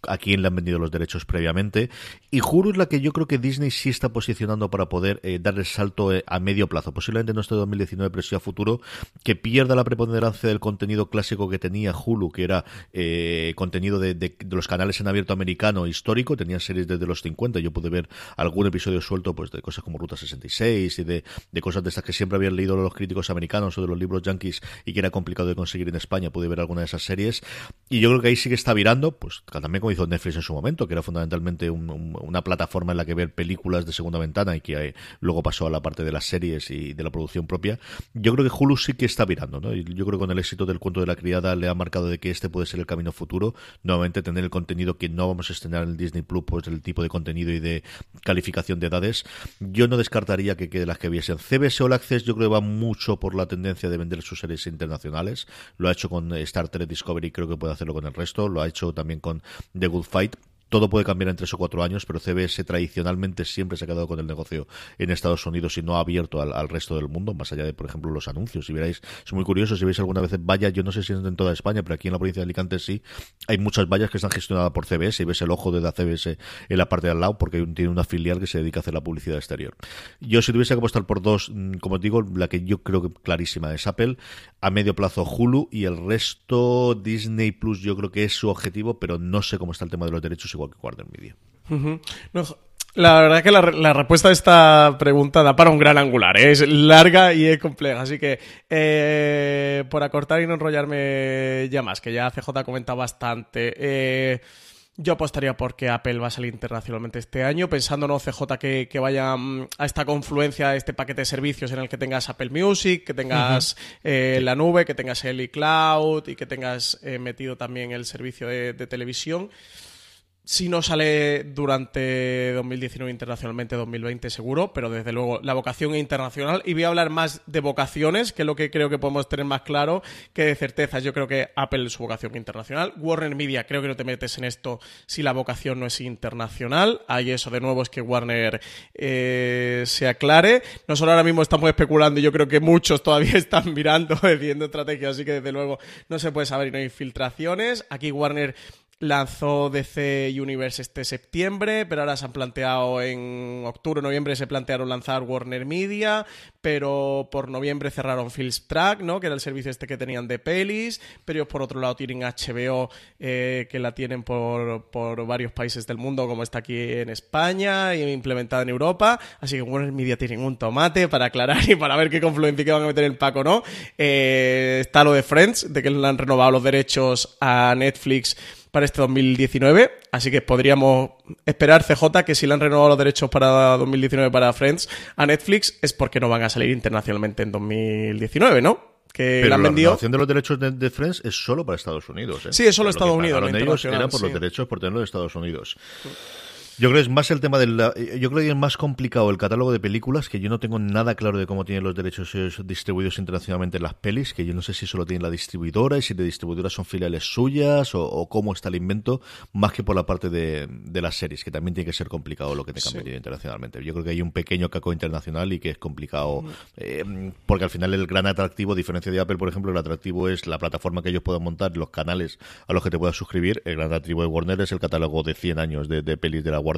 a quién le han vendido los derechos previamente. Y Hulu es la que yo creo que Disney sí está posicionando para poder eh, dar el salto eh, a medio plazo. Posiblemente no este 2019, pero sí a futuro, que pierda la preponderancia del contenido clásico que tenía Hulu, que era eh, contenido de, los canales en abierto americano histórico. Tenían series desde los 50. Yo pude ver algún episodio suelto pues de cosas como Ruta 66 y de, de cosas de estas que siempre habían leído los críticos americanos o de los libros yankees y que era complicado de conseguir en España. Pude ver alguna de esas series. Y yo creo que ahí sí que está virando, pues también como hizo Netflix en su momento, que era fundamentalmente una plataforma en la que ver películas de segunda ventana y que eh, luego pasó a la parte de las series y de la producción propia. Yo creo que Hulu sí que está virando, ¿no? Y yo creo que con el éxito del cuento de la criada le ha marcado de que este puede ser el camino futuro. Nuevamente tener el contenido que no vamos a estrenar en Disney Plus, pues el tipo de contenido y de calificación de edades. Yo no descartaría que quede las que viesen. CBS All Access yo creo que va mucho por la tendencia de vender sus series internacionales. Lo ha hecho con Star Trek Discovery, creo que puede hacerlo con el resto. Lo ha hecho también con The Good Fight todo puede cambiar en tres o cuatro años, pero CBS tradicionalmente siempre se ha quedado con el negocio en Estados Unidos y no ha abierto al, resto del mundo, más allá de, por ejemplo, los anuncios. Si veréis, es muy curioso, si veis alguna vez vallas, yo no sé si en toda España, pero aquí en la provincia de Alicante sí, hay muchas vallas que están gestionadas por CBS y ves el ojo de la CBS en la parte de al lado porque tiene una filial que se dedica a hacer la publicidad exterior. Yo si tuviese que apostar por dos, mm, como os digo, la que yo creo que clarísima es Apple, a medio plazo Hulu y el resto Disney Plus yo creo que es su objetivo, pero no sé cómo está el tema de los derechos que Warner Media. la verdad que la, respuesta a esta pregunta da para un gran angular. ¿eh? Es larga y es compleja. Así que, eh, por acortar y no enrollarme ya más, que ya CJ ha comentado bastante. Eh, yo apostaría porque Apple va a salir internacionalmente este año, pensando no CJ que, vaya mm, a esta confluencia, a este paquete de servicios en el que tengas Apple Music, que tengas la nube, que tengas el iCloud y que tengas metido también el servicio de televisión. Si no sale durante 2019 internacionalmente, 2020 seguro, pero desde luego la vocación internacional. Y voy a hablar más de vocaciones, que es lo que creo que podemos tener más claro que de certezas. Yo creo que Apple es su vocación internacional. Warner Media, creo que no te metes en esto si la vocación no es internacional. Ahí eso de nuevo es que Warner eh, se aclare. Nosotros ahora mismo estamos especulando y yo creo que muchos todavía están mirando, viendo estrategias, así que desde luego no se puede saber y no hay filtraciones. Aquí Warner lanzó DC Universe este septiembre, pero ahora se han planteado en octubre, noviembre se plantearon lanzar Warner Media, pero por noviembre cerraron Films Track, ¿no? Que era el servicio este que tenían de pelis, pero ellos por otro lado tienen HBO, eh, que la tienen por, por, varios países del mundo, como está aquí en España y implementada en Europa, así que Warner Media tienen un tomate para aclarar y para ver qué confluencia que van a meter el Paco, ¿no? Eh, está lo de Friends, de que le han renovado los derechos a Netflix para este 2019. Así que podríamos esperar, CJ, que si le han renovado los derechos para 2019 para Friends a Netflix es porque no van a salir internacionalmente en 2019, ¿no? que la renovación de los derechos de, Friends es solo para Estados Unidos. ¿eh? Sí, es solo Estados Unidos. ellos era por los derechos por tenerlo de Estados Unidos. Yo creo que es más el tema del. Yo creo que es más complicado el catálogo de películas, que yo no tengo nada claro de cómo tienen los derechos distribuidos internacionalmente las pelis, que yo no sé si solo tiene la distribuidora y si de distribuidora son filiales suyas o, cómo está el invento, más que por la parte de, las series, que también tiene que ser complicado lo que tengan sí. internacionalmente. Yo creo que hay un pequeño caco internacional y que es complicado, eh, porque al final el gran atractivo, a diferencia de Apple, por ejemplo, el atractivo es la plataforma que ellos puedan montar, los canales a los que te puedas suscribir. El gran atractivo de Warner es el catálogo de 100 años de, de pelis de la Warner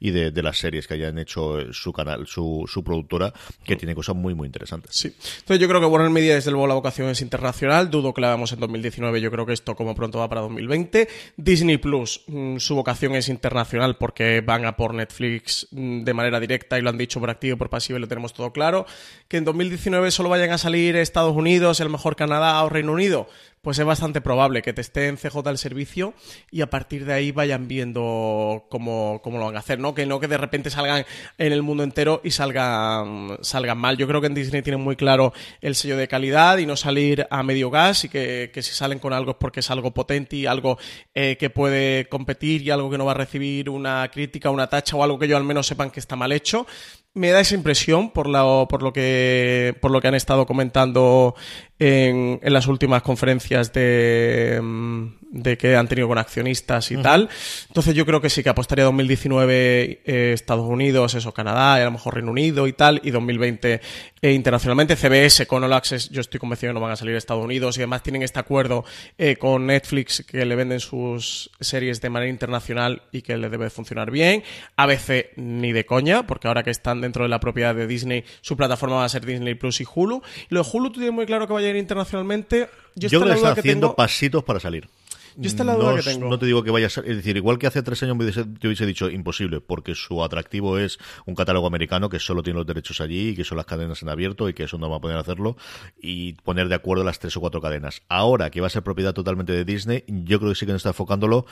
y de, las series que hayan hecho su canal, su, su productora, que tiene cosas muy, muy interesantes. Sí. Entonces yo creo que Warner Media, desde luego, la vocación es internacional. Dudo que la hagamos en 2019. Yo creo que esto, como pronto, va para 2020. Disney Plus, mm, su vocación es internacional porque van a por Netflix mm, de manera directa y lo han dicho por activo y por pasivo y lo tenemos todo claro. Que en 2019 solo vayan a salir Estados Unidos, el mejor Canadá o Reino Unido pues es bastante probable que te esté en CJ el servicio y a partir de ahí vayan viendo cómo, cómo, lo van a hacer, ¿no? Que no que de repente salgan en el mundo entero y salgan, salgan mal. Yo creo que en Disney tienen muy claro el sello de calidad y no salir a medio gas y que, que si salen con algo es porque es algo potente y algo eh, que puede competir y algo que no va a recibir una crítica, una tacha o algo que yo al menos sepan que está mal hecho me da esa impresión por, la, por, lo que, por lo que han estado comentando en, en las últimas conferencias de, mm, de que han tenido con accionistas y tal. Entonces yo creo que sí que apostaría 2019 eh, Estados Unidos, eso, Canadá, y a lo mejor Reino Unido y tal, y 2020 eh, internacionalmente. CBS con All Access, yo estoy convencido que no van a salir a Estados Unidos y además tienen este acuerdo eh, con Netflix que le venden sus series de manera internacional y que le debe funcionar bien. ABC ni de coña, porque ahora que están dentro de la propiedad de Disney, su plataforma va a ser Disney Plus y Hulu. Y lo de Hulu, tú tienes muy claro que va a ir internacionalmente. Yo, creo que está haciendo pasitos para salir. Yo esta la duda no, que tengo. No te digo que vaya a ser. Es decir, igual que hace tres años me hubiese, te hubiese dicho imposible, porque su atractivo es un catálogo americano que solo tiene los derechos allí y que son las cadenas en abierto y que eso no va a poder hacerlo y poner de acuerdo las tres o cuatro cadenas. Ahora que va a ser propiedad totalmente de Disney, yo creo que sí que no está enfocándolo.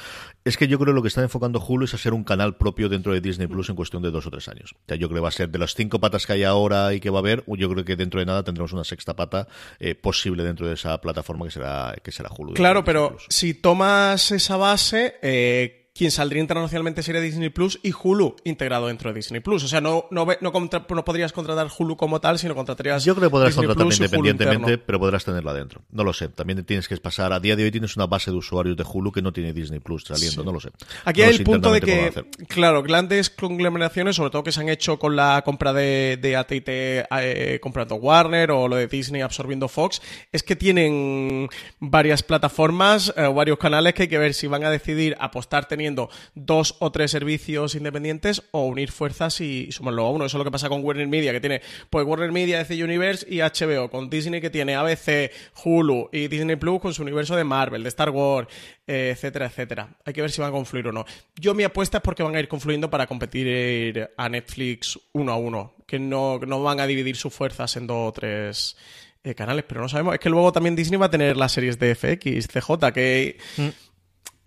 Es que yo creo que lo que está enfocando Hulu es a ser un canal propio dentro de Disney Plus en cuestión de dos o tres años. O sea, yo creo que va a ser de las cinco patas que hay ahora y que va a haber, yo creo que dentro de nada tendremos una sexta pata eh, posible dentro de esa plataforma que será, que será Hulu. Claro, pero si tomas esa base, eh, quien saldría internacionalmente sería Disney Plus y Hulu integrado dentro de Disney Plus. O sea, no, no, no, contra, no podrías contratar Hulu como tal, sino contratarías. Yo creo que podrás Disney contratar Plus y Hulu independientemente, pero podrás tenerla dentro. No lo sé. También tienes que pasar. A día de hoy tienes una base de usuarios de Hulu que no tiene Disney Plus saliendo. No lo sé. Aquí No hay el punto de que, claro, grandes conglomeraciones, sobre todo que se han hecho con la compra de, de AT&T eh, comprando Warner o lo de Disney absorbiendo Fox, es que tienen varias plataformas, eh, varios canales que hay que ver si van a decidir apostar teniendo dos o tres servicios independientes o unir fuerzas y, sumarlo a uno. Eso es lo que pasa con Warner Media, que tiene pues Warner Media, DC Universe y HBO, con Disney que tiene ABC, Hulu y Disney Plus con su universo de Marvel, de Star Wars, eh, etcétera, etcétera. Hay que ver si van a confluir o no. Yo mi apuesta es porque van a ir confluyendo para competir a Netflix uno a uno, que no, no van a dividir sus fuerzas en dos o tres eh, canales, pero no sabemos. Es que luego también Disney va a tener las series de FX, CJ, que...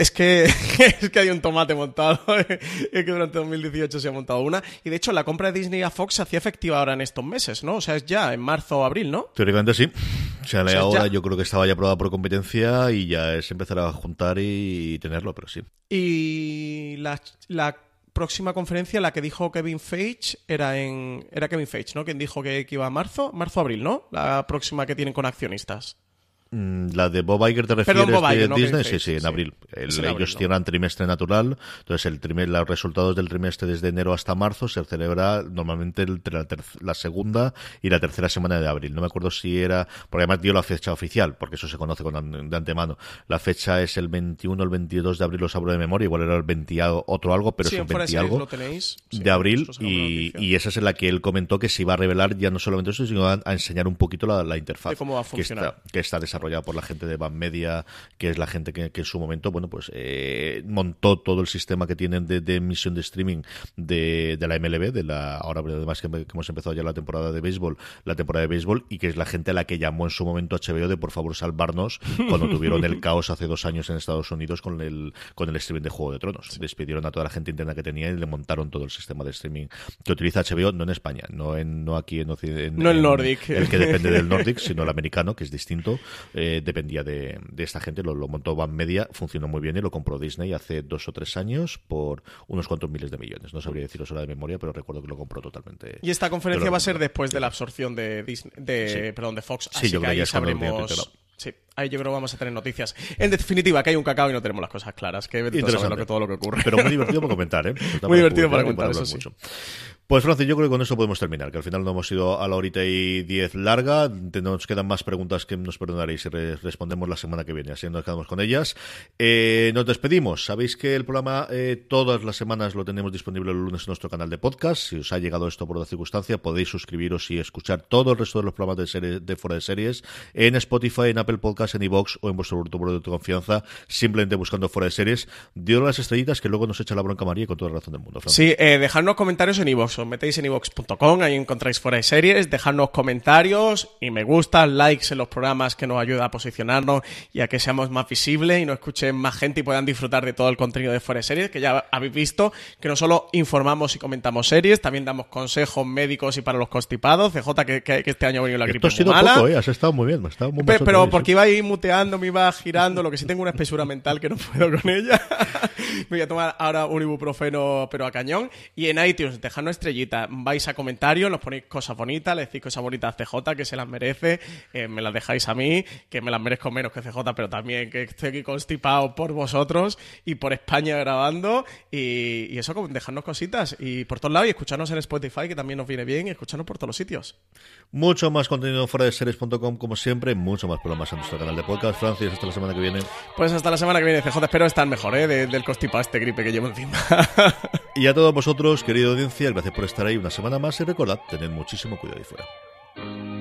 Es que, es que hay un tomate montado. es que durante 2018 se ha montado una. Y de hecho, la compra de Disney a Fox se hacía efectiva ahora en estos meses, ¿no? O sea, es ya en marzo o abril, ¿no? Teóricamente sí. O sea, O sea, ahora ya- yo creo que estaba ya aprobada por competencia y ya es empezar a juntar y tenerlo, pero sí. Y la, la próxima conferencia, la que dijo Kevin Feige, era en. Era Kevin Feige, ¿no? Quien dijo que, que iba a marzo. Marzo-abril, ¿no? La próxima que tienen con accionistas. Mm, La de Bob Iger te refieres Perdón, de no Disney, sí, sí, en sí. abril. El- abril, ellos ¿no? cierran trimestre natural, entonces el trimer- los resultados del trimestre desde enero hasta marzo se celebra normalmente entre la, la segunda y la tercera semana de abril. No me acuerdo si era, porque además dio la fecha oficial, porque eso se conoce con de antemano. La fecha es el 21 o el 22 de abril, los abro de memoria, igual era el 20 a- otro algo, pero sí, es fuera 20 de series algo lo tenéis. Sí, de abril y, y esa es en la que él comentó que se iba a revelar ya no solamente eso, sino a, a enseñar un poquito la, la interfaz cómo va a que está, que está desarrollada por la gente de Van Media, que es la gente que, que en su momento, bueno, pues eh, montó todo el sistema que tienen de, de emisión de streaming de, de la MLB, de la ahora además que, que hemos empezado ya la temporada de béisbol, la temporada de béisbol, y que es la gente a la que llamó en su momento HBO de por favor salvarnos cuando tuvieron el caos hace dos años en Estados Unidos con el, con el streaming de Juego de Tronos. Despidieron a toda la gente interna que tenía y le montaron todo el sistema de streaming que utiliza HBO, no en España, no en no aquí en, Occ- en No el Nordic. el que depende del Nordic, sino el americano, que es distinto, eh, dependía de, de esta gente, lo, lo montó Van Media, funcionó muy bien y lo compró Disney hace dos o tres años por unos cuantos miles de millones. No sabría deciros ahora de memoria, pero recuerdo que lo compró totalmente. Y esta conferencia va a ser después de la absorción de Disney, de, Sí. perdón, de Fox. Sí, Así yo que creo que ahí es sabremos. Sí, ahí yo creo que vamos a tener noticias. En definitiva, que hay un cacao y no tenemos las cosas claras. Que que, todo lo que ocurre. Pero muy divertido para comentar, ¿eh? Muy divertido para comentar, sí. Pues Francis, yo creo que con eso podemos terminar, que al final no hemos ido a la horita y diez larga, nos quedan más preguntas que nos perdonaréis si re- respondemos la semana que viene, así nos quedamos con ellas. Eh, nos despedimos, sabéis que el programa eh, todas las semanas lo tenemos disponible el lunes en nuestro canal de podcast, si os ha llegado esto por la circunstancia podéis suscribiros y escuchar todo el resto de los programas de, serie- de fuera de series en Spotify, en Apple Podcast, en iVoox o en vuestro grupo de confianza, simplemente buscando fuera de series, dio las estrellitas que luego nos echa la bronca María con toda la razón del mundo. Francis. Sí, eh, dejadnos comentarios en iVoox. Os metéis en iVoox.com, ahí encontráis fuera de series. Dejadnos comentarios y me gusta, likes en los programas que nos ayuda a posicionarnos y a que seamos más visibles y nos escuchen más gente y puedan disfrutar de todo el contenido de fuera de series. Que ya habéis visto que no solo informamos y comentamos series, también damos consejos médicos y para los constipados. CJ, que, que- este año ha venido la gripe Esto ha sido mala. poco, ¿eh? Has estado muy bien. has estado muy pero sí. porque iba a ahí muteando, me iba girando, lo que sí tengo una espesura mental que no puedo con ella. me voy a tomar ahora un ibuprofeno, pero a cañón. Y en iTunes, dejadnos estrellita, vais a comentarios, nos ponéis cosas bonitas, le decís cosas bonitas a CJ, que se las merece, me las dejáis a mí, que me las merezco menos que CJ, pero también que estoy aquí constipado por vosotros y por España grabando. Y, eso, dejadnos cositas y por todos lados y escucharnos en Spotify, que también nos viene bien, y escucharnos por todos los sitios. Mucho más contenido fuera de series.com, como siempre, mucho más problemas en nuestro canal de podcast. Francis, hasta la semana que viene. Pues hasta la semana que viene, CJ. Espero estar mejor, ¿eh? del constipado este gripe que llevo encima. y a todos vosotros, querida audiencia, gracias por estar ahí una semana más y recordad, tened muchísimo cuidado ahí fuera.